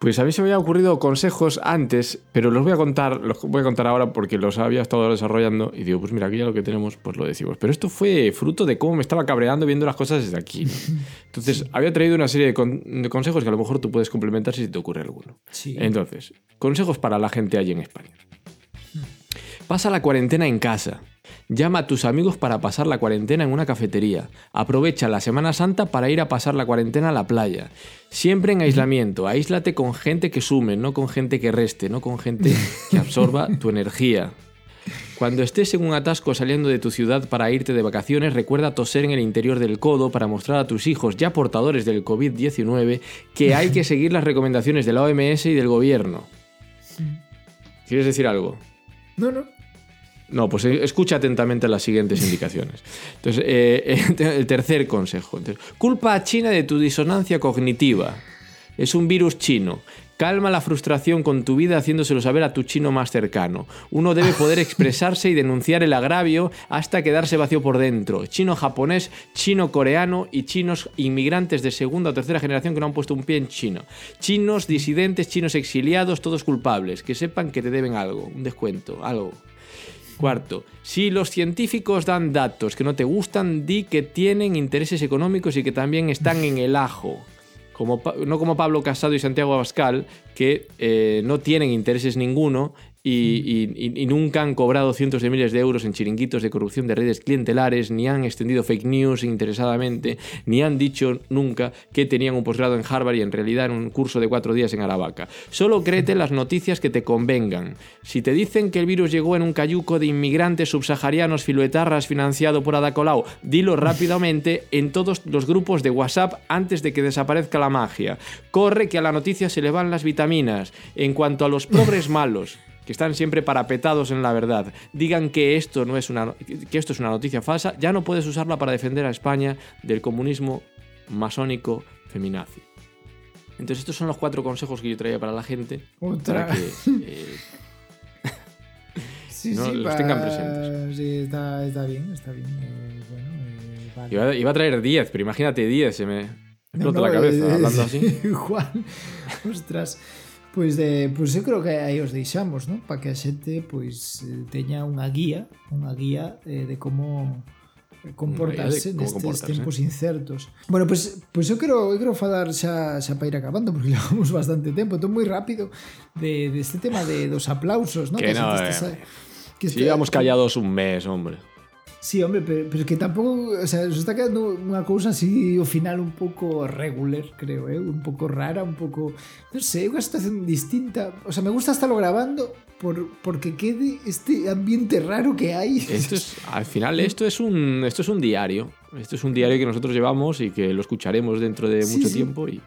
Pues a mí se me habían ocurrido consejos antes, pero los voy a contar, los voy a contar ahora porque los había estado desarrollando y digo, pues mira, aquí ya lo que tenemos, pues lo decimos. Pero esto fue fruto de cómo me estaba cabreando viendo las cosas desde aquí. ¿no? Entonces, había traído una serie de, con- de consejos que a lo mejor tú puedes complementar si te ocurre alguno. Sí. Entonces, consejos para la gente allí en España. Pasa la cuarentena en casa. Llama a tus amigos para pasar la cuarentena en una cafetería. Aprovecha la Semana Santa para ir a pasar la cuarentena a la playa. Siempre en aislamiento. Aíslate con gente que sume, no con gente que reste, no con gente que absorba tu energía. Cuando estés en un atasco saliendo de tu ciudad para irte de vacaciones, recuerda toser en el interior del codo para mostrar a tus hijos ya portadores del COVID-19 que hay que seguir las recomendaciones de la OMS y del gobierno. ¿Quieres decir algo? No, no. No, pues eh, escucha atentamente las siguientes indicaciones. Entonces, eh, el tercer consejo. Entonces, culpa a China de tu disonancia cognitiva. Es un virus chino. Calma la frustración con tu vida haciéndoselo saber a tu chino más cercano. Uno debe poder expresarse y denunciar el agravio hasta quedarse vacío por dentro. Chino japonés, chino coreano y chinos inmigrantes de segunda o tercera generación que no han puesto un pie en China. Chinos disidentes, chinos exiliados, todos culpables. Que sepan que te deben algo, un descuento, algo. Cuarto, si los científicos dan datos que no te gustan, di que tienen intereses económicos y que también están en el ajo. Como, no como Pablo Casado y Santiago Abascal, que eh, no tienen intereses ninguno y, y- y- nunca han cobrado cientos de miles de euros en chiringuitos de corrupción de redes clientelares, ni han extendido fake news interesadamente, ni han dicho nunca que tenían un posgrado en Harvard y en realidad en un curso de cuatro días en Aravaca. Solo créete las noticias que te convengan. Si te dicen que el virus llegó en un cayuco de inmigrantes subsaharianos filoetarras financiado por Ada Colau, dilo rápidamente en todos los grupos de WhatsApp antes de que desaparezca la magia. Corre que a la noticia se le van las vitaminas. En cuanto a los progres malos, que están siempre parapetados en la verdad, digan que esto no es una que esto es una noticia falsa, ya no puedes usarla para defender a España del comunismo masónico feminazi. Entonces estos son los cuatro consejos que yo traía para la gente Otra. para que eh, Sí, No, sí, los tengan presentes. Sí, está, está bien, está bien. eh, bueno, eh, vale. iba, iba a traer 10, pero imagínate 10, se me explota no, la cabeza hablando así. Juan, ostras. Pois, de, pois eu creo que aí os deixamos, non? Para que a xente pois, eh, teña unha guía, unha guía eh, de como eh, comportarse de, nestes comportarse. tempos incertos. Bueno, pois pois eu quero eu quero falar xa xa para ir acabando porque levamos bastante tempo, estou moi rápido de deste de tema de dos aplausos, ¿no? Que, que no, eh. Está, que si este... llevamos callados un mes, hombre. Sí, hombre, pero, pero que tampouco, o sea, se está quedando unha cousa así ao final un pouco regular, creo, eh? un pouco rara, un pouco, non sei, unha situación distinta. O sea, me gusta estarlo grabando por, porque quede este ambiente raro que hai. Esto es, al final, esto es un esto es un diario. Esto es un diario que nosotros llevamos y que lo escucharemos dentro de Sí, mucho sí. tiempo. Y,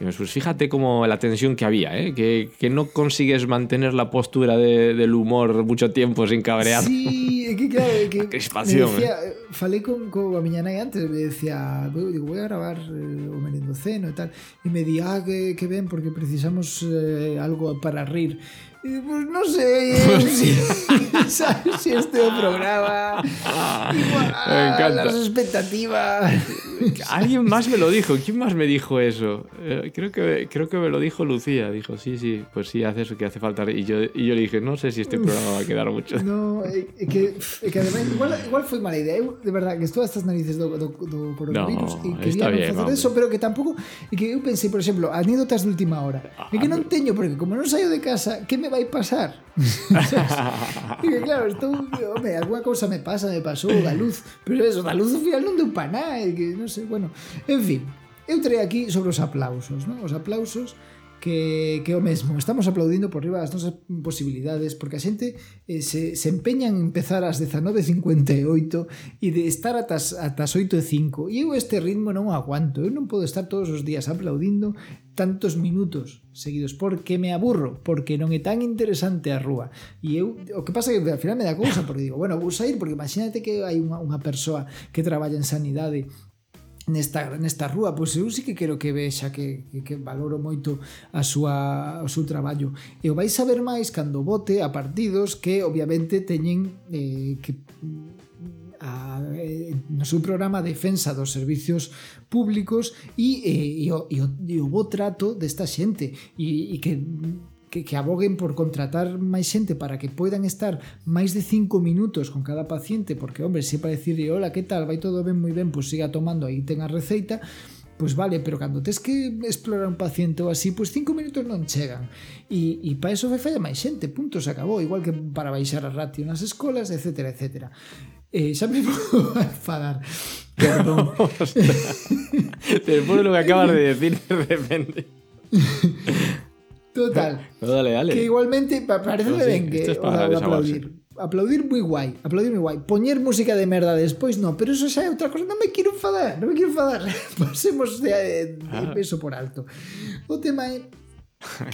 y pues fíjate como la tensión que había, ¿eh? que, que no consigues mantener la postura de- del humor mucho tiempo sin cabrear. Sí, é que claro, é que crispación, me decía, falei con, con a miña nai antes, me decía, "Voy- digo, voy a gravar eh, o merendoceno e tal, e me di, ah, que, que ben, porque precisamos eh, algo para rir. E, pues sei, eh, si, sabes, si este programa, igual, Me encanta. las expectativas. Alguien más me lo dijo. ¿Quién más me dijo eso? Eh, creo, que, creo que me lo dijo Lucía. Dijo, sí, sí, pues sí, hace eso que hace falta. Y yo, y yo le dije, no sé si este programa va a quedar mucho. No, é, é que, é que ademais, igual, igual foi mala idea. De verdad, que estou hasta as narices do, do, do coronavirus No, e quería bien, hombre. eso, pero que tampouco... E que eu pensei, por exemplo, anécdotas de última hora. Ah, e que non teño, porque como non saio de casa, que me que vai pasar? Que claro, estou, home, alguna cousa me pasa, me pasou da luz, pero eso da luz ao final non deu para nada, que non sei, bueno, en fin. Eu trei aquí sobre os aplausos, ¿no? Os aplausos que, que o mesmo, estamos aplaudindo por riba das nosas posibilidades porque a xente eh, se, se empeña en empezar ás 19.58 e de estar atas, atas 8.05 e eu este ritmo non aguanto eu non podo estar todos os días aplaudindo tantos minutos seguidos porque me aburro, porque non é tan interesante a rúa. E eu, o que pasa é que ao final me dá cousa, porque digo, bueno, vou sair, porque imagínate que hai unha, unha persoa que traballa en sanidade nesta, nesta rúa, pois eu sí que quero que vexa que, que, que valoro moito a súa, o seu traballo. E o vais saber máis cando vote a partidos que obviamente teñen eh, que a, eh, no seu programa Defensa dos Servicios Públicos e, eh, e, o, e, o, e o bo trato desta xente e, e que que, que aboguen por contratar máis xente para que poidan estar máis de 5 minutos con cada paciente, porque, hombre, se para decirle, hola, que tal, vai todo ben, moi ben, pois siga tomando, aí ten a receita, pois vale, pero cando tes que explorar un paciente ou así, pois 5 minutos non chegan. E, e para eso vai falla máis xente, punto, se acabou, igual que para baixar a ratio nas escolas, etc, etc. Eh, xa me a enfadar. Perdón. Después de lo que acabas de decir, de repente. Total. No, dale, dale. Que igualmente pa- parece No, sí, que es o para sea, desahogarse. aplaudir. Aplaudir moi guai, aplaudir moi guai. Poñer música de merda despois no, pero eso xa é outra cosa, non me quero enfadar, non me quero enfadar. Pasemos de, de Ah. peso por alto. O tema é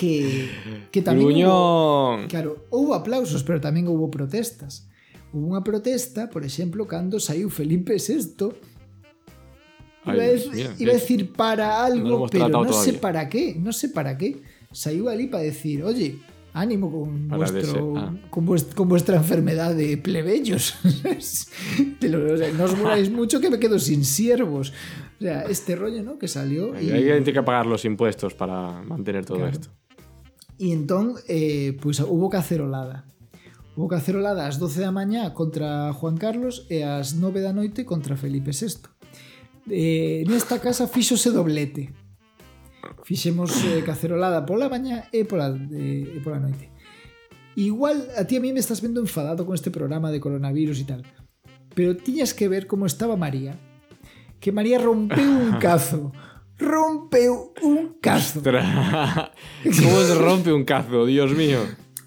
que que tamén Gruñón. claro, houve aplausos, pero tamén houve protestas. Houve unha protesta, por exemplo, cando saiu Felipe VI Iba iba a decir para algo, pero no sé para qué, no sé para qué. Saiu ali para decir, oye, ánimo con, vuestro, ah. con, vuest- con vuestra enfermedad de plebeyos. Te lo- o sea, no os muráis mucho que me quedo sin siervos. O sea, este rollo, ¿no? Que salió. Hay y- alguien tiene que pagar los impuestos para mantener todo Claro. esto. E entón, eh, pois hubo cacerolada. O Cacerolada ás 12 da mañá contra Juan Carlos e ás 9 da noite contra Felipe VI. Eh, nesta casa fixose doblete. Fixemos eh, cacerolada pola mañá e pola, eh, e pola noite. Igual a ti a mí me estás vendo enfadado con este programa de coronavirus e tal. Pero tiñas que ver como estaba María. Que María rompeu un cazo. Rompeu un cazo. Ostras. Como se rompe un cazo, Dios mío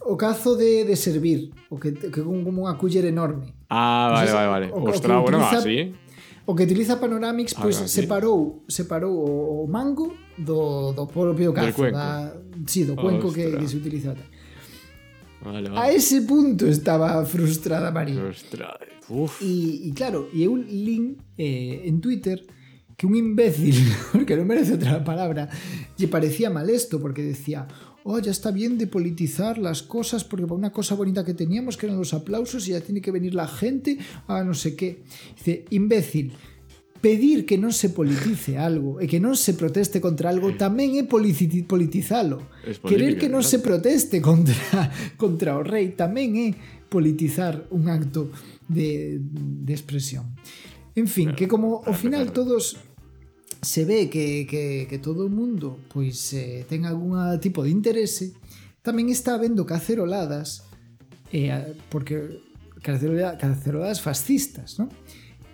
o cazo de, de servir, o que, que con como unha culler enorme. Ah, vale, Entonces, vale, vale. O, Ostras, bueno, así. O que utiliza Panoramix pois ah, pues, separou, separou o, o mango do, do propio cazo, da, sí, do cuenco Ostra. que, que se utiliza. Vale, vale. A ese punto estaba frustrada María. Frustrada. Uf. E, e claro, e eu lin eh, en Twitter que un imbécil, porque non merece outra palabra, lle parecía mal esto, porque decía, Oh, oye, está bien de politizar las cosas porque para una cosa bonita que teníamos, que eran los aplausos, y ya tiene que venir la gente a no sé qué. Dice, imbécil. Pedir que non se politice algo e que non se proteste contra algo tamén é politizalo. Querer que non se proteste contra, contra o rei tamén é politizar un acto de, de expresión. En fin, que como ao final todos se ve que, que, que todo o mundo pois eh, ten algún tipo de interese, tamén está vendo caceroladas eh, porque caceroladas, caceroladas fascistas, ¿no?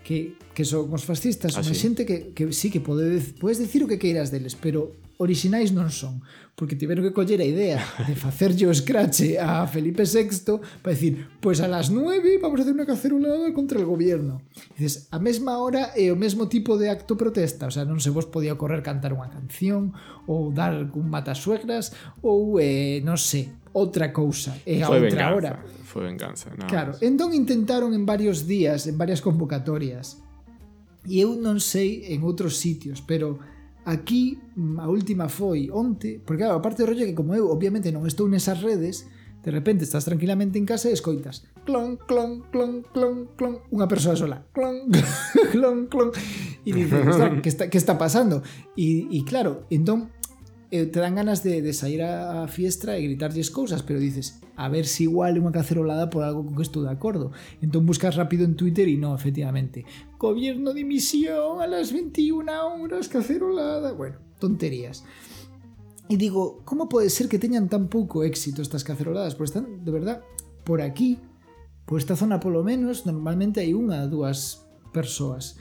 Que, que son os fascistas, ah, unha sí. xente que, que sí que pode, podes decir o que queiras deles, pero orixinais non son, porque tiveron que coller a idea de facerlle o scratch a Felipe VI para decir, pois pues a las 9 vamos a hacer unha cacerolada contra el gobierno. E dices, a mesma hora e o mesmo tipo de acto protesta, o sea, non se vos podía correr cantar unha canción ou dar un matasuegras ou, eh, non sei, outra cousa e a outra venganza, hora. Foi venganza. No. Claro, entón intentaron en varios días, en varias convocatorias. E eu non sei en outros sitios, pero aquí mm, a última foi onte, porque claro, aparte do rollo que como eu obviamente non estou nesas redes, de repente estás tranquilamente en casa e escoitas clon, clon, clon, clon, clon, unha persoa sola, clon, clon, clon, e dices, "Ostras, que está, que está pasando? E, e claro, entón eh, te dan ganas de, de sair a, a fiestra e gritarlles cousas, pero dices, a ver si igual é unha cacerolada por algo con que estou de acordo. Entón buscas rápido en Twitter e no, efectivamente. Gobierno de dimisión a las 21 horas, cacerolada. Bueno, tonterías. E digo, como pode ser que teñan tan pouco éxito estas caceroladas? Pois están, de verdad, por aquí, por esta zona polo menos, normalmente hai unha, dúas persoas.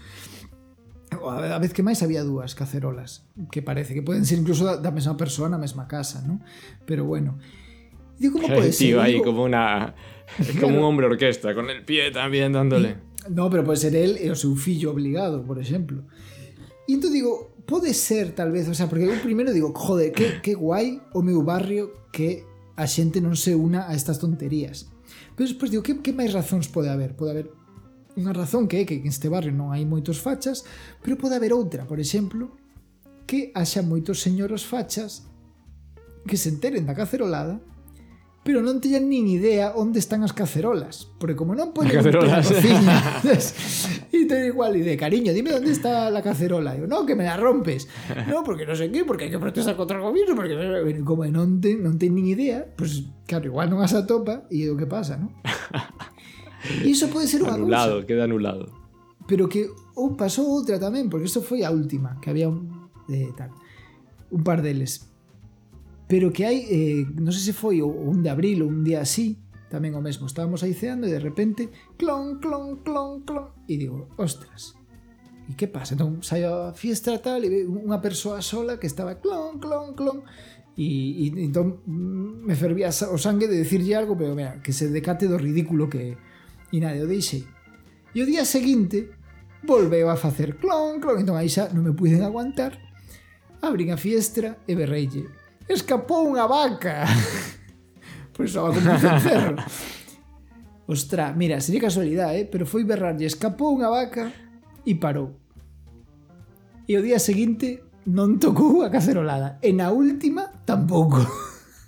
A vez que máis había dúas cacerolas, que parece que poden ser incluso da, da mesma persoa na mesma casa, ¿no? Pero bueno. Digo, como pode ser? tío ahí Digo, como una. Como un hombre orquesta, con el pie también dándole. No, pero pode ser el e o seu fillo obligado, por exemplo. E entón digo, pode ser tal vez, o sea, porque eu primeiro digo, joder, que, que guai o meu barrio que a xente non se una a estas tonterías. Pero despois digo, que, que máis razóns pode haber? Pode haber unha razón que é que neste barrio non hai moitos fachas, pero pode haber outra, por exemplo, que haxa moitos señoros fachas que se enteren da cacerolada pero non teñan nin idea onde están as cacerolas, porque como non poden cacerolas. cociña, e ten igual idea, cariño, dime onde está la cacerola. Eu, non, que me la rompes. No, porque non sei que, porque hai que protestar contra o goberno, porque como non ten, non ten nin idea, pois pues, claro, igual non as atopa e o que pasa, non? Iso pode ser unha anulado, queda anulado. Pero que oh, ou pasou outra tamén, porque isto foi a última, que había un de eh, tal, un par deles. Pero que hai, eh, non sei se foi o, un de abril ou un día así, tamén o mesmo, estábamos aí ceando e de repente clon, clon, clon, clon e digo, ostras, e que pasa? Entón saio a fiesta tal e ve unha persoa sola que estaba clon, clon, clon e, e entón mm, me fervía o sangue de decirlle algo, pero mira, que se decate do ridículo que é e nada, o deixei. E o día seguinte volveu a facer clon, clon, entón aí xa non me puiden aguantar. Abrin a fiestra e berreille. Escapou unha vaca. pois a vaca un cerro. Ostra, mira, sería casualidade, eh? pero foi berrarlle, escapou unha vaca e parou. E o día seguinte non tocou a cacerolada. E na última, tampouco.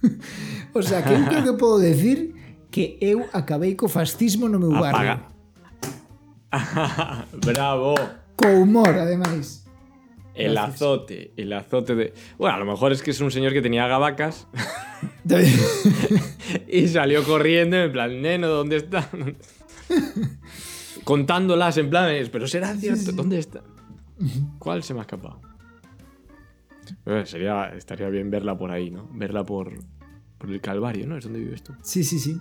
o sea, que eu creo que podo decir que eu acabei co fascismo no meu barrio. Apaga. Bravo. Co humor, ademais. El Gracias. azote, el azote de... Bueno, a lo mejor es que es un señor que tenía gabacas y salió corriendo en plan, neno, ¿dónde está? Contándolas en plan, es, pero será cierto, ¿dónde está? ¿Cuál se me ha escapado? Eh, sería, estaría bien verla por ahí, ¿no? Verla por, por el Calvario, ¿no? Es donde vives tú. Sí, sí, sí.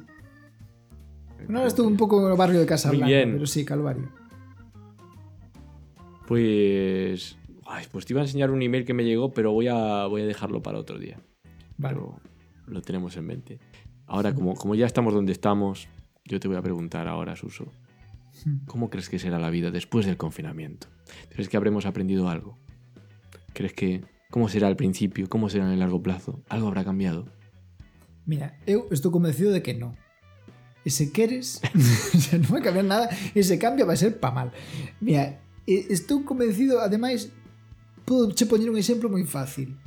Bueno, ahora estuve un pouco no barrio de Casablanca, Muy bien. pero sí, Calvario. Pues... Ay, pues te iba a enseñar un email que me llegó, pero voy a, voy a dejarlo para otro día. Vale. pero lo tenemos en mente. Ahora, como, como ya estamos donde estamos, yo te voy a preguntar ahora, Suso, ¿cómo crees que será la vida después del confinamiento? ¿Crees que habremos aprendido algo? ¿Crees que cómo será al principio? ¿Cómo será en el largo plazo? ¿Algo habrá cambiado? Mira, eu estou convencido de que non. e se queres, xa non vai cambiar nada, ese cambio vai ser pa mal. Mira, estou convencido, ademais, podo che poñer un exemplo moi fácil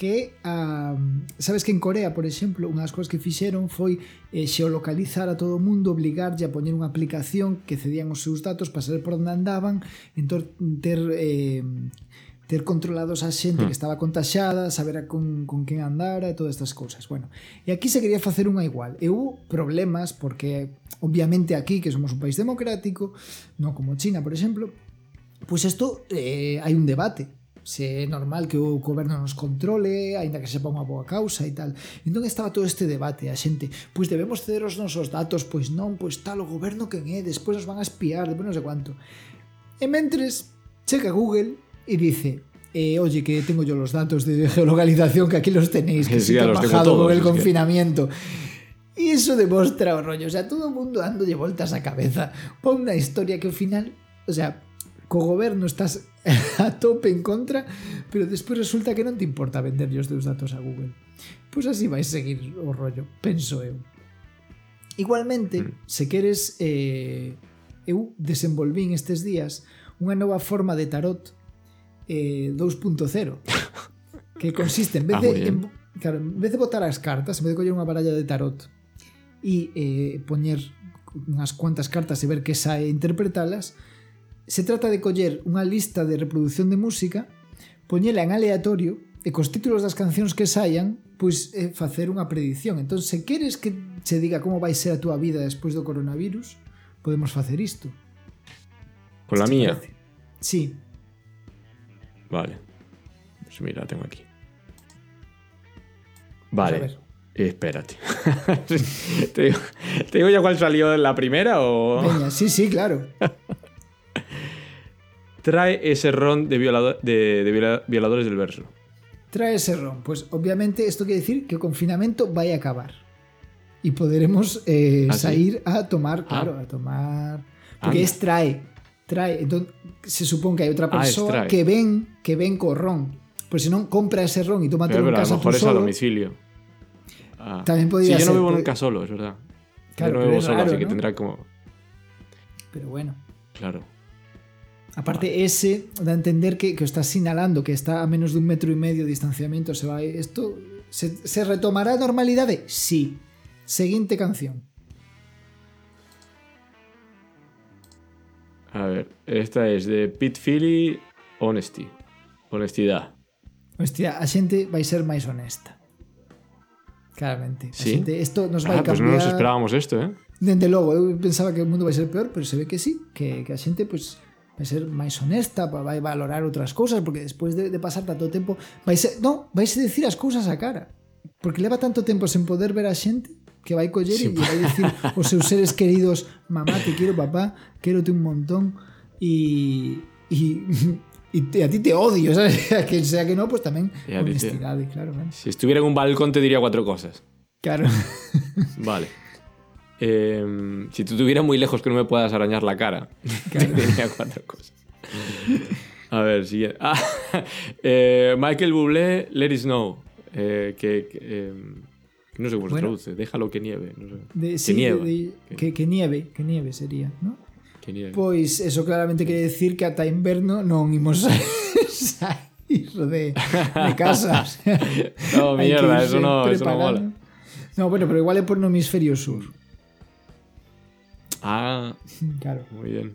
que a, sabes que en Corea, por exemplo, unha das cousas que fixeron foi eh, xeolocalizar a todo o mundo, obligarlle a poñer unha aplicación que cedían os seus datos para saber por onde andaban, entón ter eh, ter controlados a xente que hmm. estaba contaxada, saber a con, con quen andara e todas estas cousas. Bueno, e aquí se quería facer unha igual. E hubo problemas porque, obviamente, aquí, que somos un país democrático, non como China, por exemplo, pois isto eh, hai un debate se é normal que o goberno nos controle, aínda que se ponga boa causa e tal. Entón estaba todo este debate, a xente, pois debemos ceder os nosos datos, pois non, pois tal, o goberno quen é, despois nos van a espiar, despois non sei quanto. E mentres, checa Google e dice, eh, oye, que tengo yo los datos de geolocalización, que aquí los tenéis, que sí, sí que han bajado con el confinamiento. Que... Y eso demuestra un rollo. O sea, todo el mundo ando de vueltas a cabeza por una historia que al final, o sea, co goberno estás a tope en contra, pero despois resulta que non te importa vender os teus datos a Google. Pois así vais seguir o rollo, penso eu. Igualmente, mm. se queres, eh, eu desenvolvín estes días unha nova forma de tarot eh, 2.0 que consiste en vez, ah, de, en, claro, en vez de botar as cartas, en vez de coller unha baralla de tarot e eh, poñer unhas cuantas cartas e ver que sae interpretalas, se trata de coller unha lista de reproducción de música, poñela en aleatorio e cos títulos das cancións que saian, pois eh, facer unha predición. Entón, se queres que se diga como vai ser a túa vida despois do coronavirus, podemos facer isto. con a mía? Parece? Sí. Vale. Pues mira, la tengo aquí. Vale. espérate. ¿Te, digo, te digo ya cuál salió la primera o...? Veña, sí, sí, claro. Trae ese ron de, violador, de, de viola- violadores del verso. Trae ese ron. Pues obviamente esto quiere decir que o confinamento vai a acabar. Y podremos eh, ¿Ah, sí? sair a tomar, claro, a tomar... Porque Anda. es trae, trae. Se supón que hai outra Ah, trae. que ven que ven co ron. Pois se non compra ese ron e tómatelo Pero, en pero a lo casa mejor tú es a solo. domicilio. Ah. También podría Sí, yo no ser, vivo puede- nunca solo, es verdad. Claro, yo no vivo solo, así que ¿no? tendrá como... Pero bueno. Claro. Aparte, ese da a entender que, que está sinalando que está a menos dun metro e medio de distanciamiento. Se vai. Esto. Se, se retomará a normalidade? Sí. Seguinte canción. A ver, esta es de Pete Philly, Honesty. Honestidad. Hostia, a xente vai ser máis honesta. Claramente. A ¿Sí? xente, isto nos vai ah, cambiar... Pues non nos esperábamos isto, eh? Dende logo, eu pensaba que o mundo vai ser peor, pero se ve que sí, que, que a xente, pues, vai ser máis honesta, vai valorar outras cousas, porque despois de, de pasar tanto tempo, vai ser, non, vai ser decir as cousas a cara. Porque leva tanto tempo sen poder ver a xente que vai coller Sí, e lle vai dicir aos seus seres queridos, mamá, te quiero, papá, quero te un montón e, e te- a ti te odio, sabes? A quien sea que no, pues a ti te- claro. Si estuviera en un balcón te diría cuatro cosas. Claro. Vale. Eh, si tú estuvieras muy lejos que no me puedas arañar la cara, te diría cuatro cosas. A ver, siguiente. Ah, eh, Michael Bublé, Let It Snow. Eh, que, que, que no sé cómo se Bueno. traduce. Déjalo que nieve. No sé. De, que sí, de- nieva. de- que, que nieve, que nieve sería, ¿no? Que nieve. Pois eso claramente quere decir que ata inverno non imos sair de, de casa. No, mierda, eso no, eso no mola. No, bueno, pero igual é por no hemisferio sur. Ah, Claro. muy bien.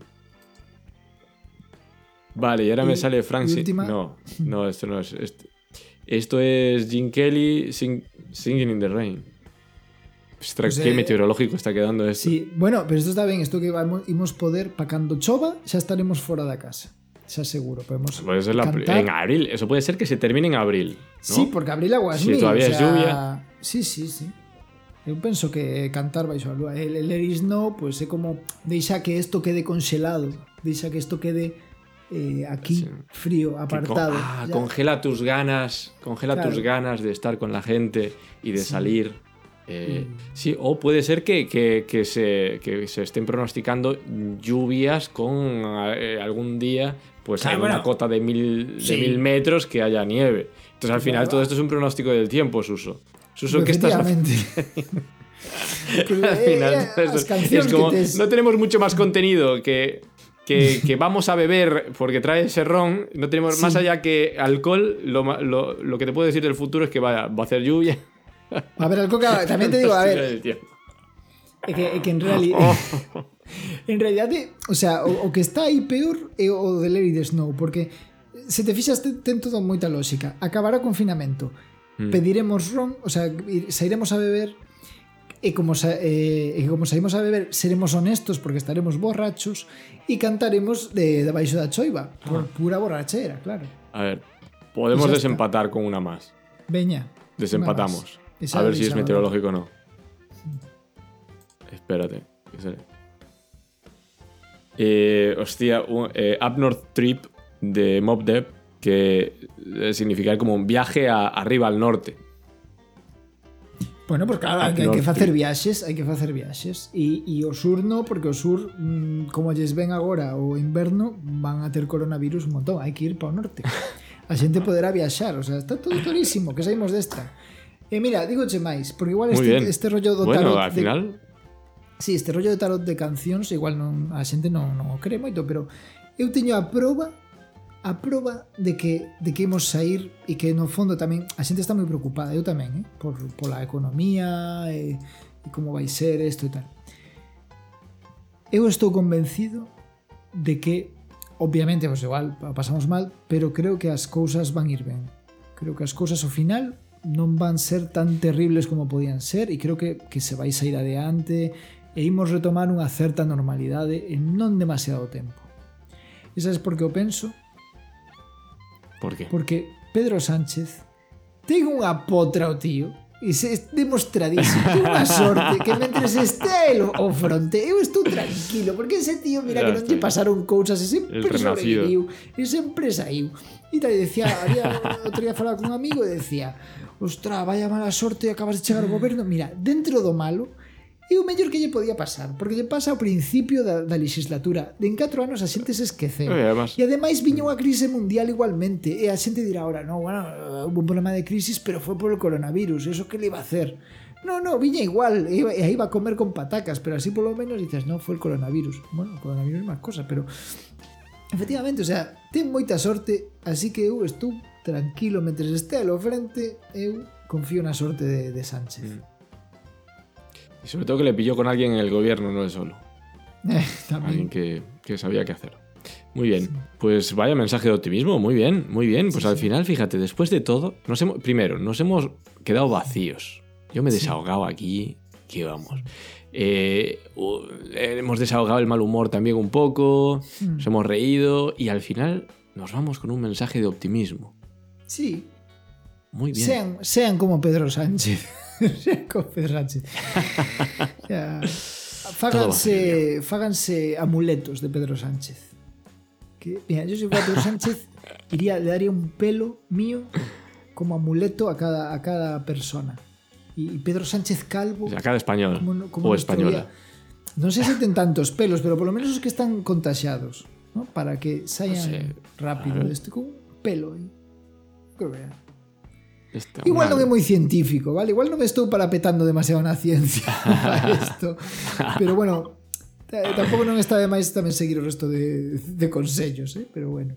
Vale, y ahora me sale Frank Sin- No, no, esto no es. Esto, esto es Jim Kelly sing- Singing in the Rain. Ostras, Pues, qué eh, meteorológico está quedando esto. Sí, bueno, pero isto está ben, isto que vamos, imos poder para cando chova, xa estaremos fora da casa. Xa seguro, podemos Puede ser la- cantar. en abril. Eso puede ser que se termine en abril. ¿no? Sí, porque abril aguas Si mil, todavía o es sea, lluvia. Sí, sí, sí. Eu penso que cantar baixo a lúa. El, el Let It Snow, pues é como deixa que isto quede congelado, deixa que isto quede eh, aquí Sí. frío, con- apartado. ah, congela tus ganas. Congela Claro. tus ganas de estar con la gente y de salir. Eh, sí, o puede ser que, que- que se, que se estén pronosticando lluvias con eh, algún día, pues Claro, en bueno. una cota de mil, de mil metros que haya nieve. Entonces al final Claro. todo esto es un pronóstico del tiempo, Suso. Suso, ¿qué estás haciendo? Al final, eh, es como, no tenemos mucho más contenido que, que, que vamos a beber porque trae ese ron. No tenemos Sí. más allá que alcohol. Lo, lo, lo que te puedo decir del futuro es que va, va a hacer lluvia. A ver, algo que tamén te digo, a ver, que, en realidad En realidade, o sea, o, o que está aí peor é o de Larry the Snow Porque se te fixas te- ten todo moita lógica Acabará o confinamento Mm. Pediremos ron, o sea, ir- sairemos a beber E como, sa, eh, e como saímos a beber Seremos honestos porque estaremos borrachos E cantaremos de, de baixo da choiva Por pura borrachera, claro A ver, podemos desempatar con una más. Veña Desempatamos. A ver si es meteorológico o no. Espérate. Eh, hostia, un, eh, Up North Trip de Mob Depp, que eh, significa como un viaje a- arriba al norte. Bueno, pues claro, hai que, hai que facer viaxes, hai que facer viaxes. E, e o sur no, porque o sur, mm, como lles ven agora o inverno, van a ter coronavirus un montón, hai que ir para o norte. A xente poderá viaxar, o sea, está todo clarísimo que saímos desta. E mira, digoche máis, porque igual Muy este, bien. este rollo do bueno, tarot... Bueno, al final... De... Sí, este rollo de tarot de cancións, igual non, a xente non, non o cree moito, pero eu teño a proba a proba de que de que imos sair e que no fondo tamén a xente está moi preocupada, eu tamén, eh? por pola economía e, e como vai ser isto e tal. Eu estou convencido de que obviamente pues igual pasamos mal, pero creo que as cousas van ir ben. Creo que as cousas ao final non van ser tan terribles como podían ser e creo que, que se vai sair adiante e imos retomar unha certa normalidade en non demasiado tempo. E sabes por que o penso? Por qué? Porque Pedro Sánchez ten unha potra o tío e se demostradísimo que unha sorte que mentres este el o fronte eu estou tranquilo porque ese tío mira ya que non lle pasaron cousas e sempre sobreviviu e sempre saiu. E tal decía había, outro día falaba con un amigo e decía ostra, vaya mala sorte acabas de chegar ao goberno mira, dentro do malo E o mellor que lle podía pasar, porque lle pasa ao principio da, da legislatura. De en 4 anos a xente se esqueceu. E, además... e ademais viña unha crise mundial igualmente. E a xente dirá ahora, no, bueno, hubo un problema de crisis, pero foi por el coronavirus. Eso que le iba a hacer? No, no, viña igual, E, iba, iba a comer con patacas, pero así por lo menos dices, no, foi el coronavirus. Bueno, o coronavirus é máis cosa, pero... Efectivamente, o sea, ten moita sorte, así que eu estou tranquilo mentre este ao frente, eu confío na sorte de, de Sánchez. Mm. Y sobre todo que le pilló con alguien en el gobierno, no es solo. Eh, Alguien que, que sabía qué hacer. Muy bien, pues vaya mensaje de optimismo, muy bien, muy bien. Pues al final, fíjate, después de todo, nos hemos, primero, nos hemos quedado vacíos. Yo me he desahogado aquí, que vamos. Eh, eh, hemos desahogado el mal humor también un poco, Mm. nos hemos reído y al final nos vamos con un mensaje de optimismo. Sí, Muy bien. sean, sean como Pedro Sánchez. Ya, fáganse, fáganse amuletos de Pedro Sánchez. Que, mira, yo si fuera Pedro Sánchez, iría, le daría un pelo mío como amuleto a cada, a cada persona. Y, Pedro Sánchez Calvo. Sea, cada español como no- como o española. No sé si tienen tantos pelos, pero por lo menos los que están contagiados, ¿no? Para que salgan sé, rápido. Estoy con un pelo. Creo que- Esta, Igual non é moi científico, vale? Igual non estou parapetando demasiado na ciencia para isto. Pero bueno, tampouco non está de máis tamén seguir o resto de, de consellos, eh? pero bueno.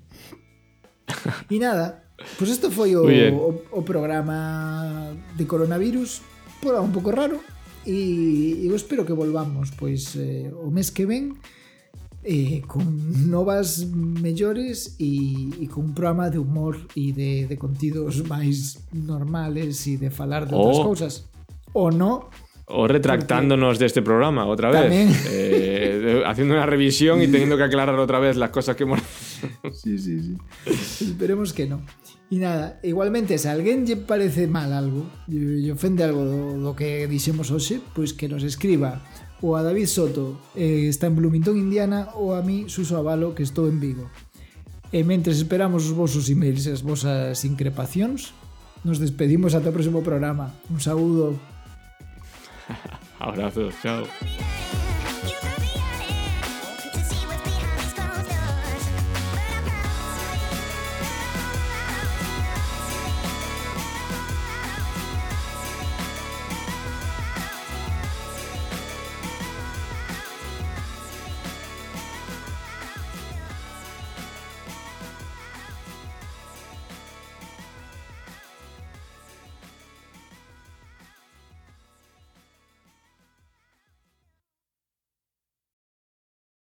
E nada, pois pues isto foi o, o, o programa de coronavirus, por un pouco raro, e eu espero que volvamos pois eh, o mes que ven eh, con novas mellores e, e con un programa de humor e de, de contidos máis normales e de falar de outras Oh. cousas. O no, O retractándonos de este programa otra vez. También. Eh, haciendo una revisión y teniendo que aclarar otra vez las cosas que hemos. Sí, sí, sí. Esperemos que no. E nada, igualmente, se a alguén lle parece mal algo, lle ofende algo do que dixemos hoxe, pois que nos escriba o a David Soto, eh, está en Bloomington, Indiana, ou a mí, Suso Avalo, que estou en Vigo. E mentres esperamos os vosos emails e as vosas increpacións, nos despedimos ata o próximo programa. Un saúdo. Abrazos, chao.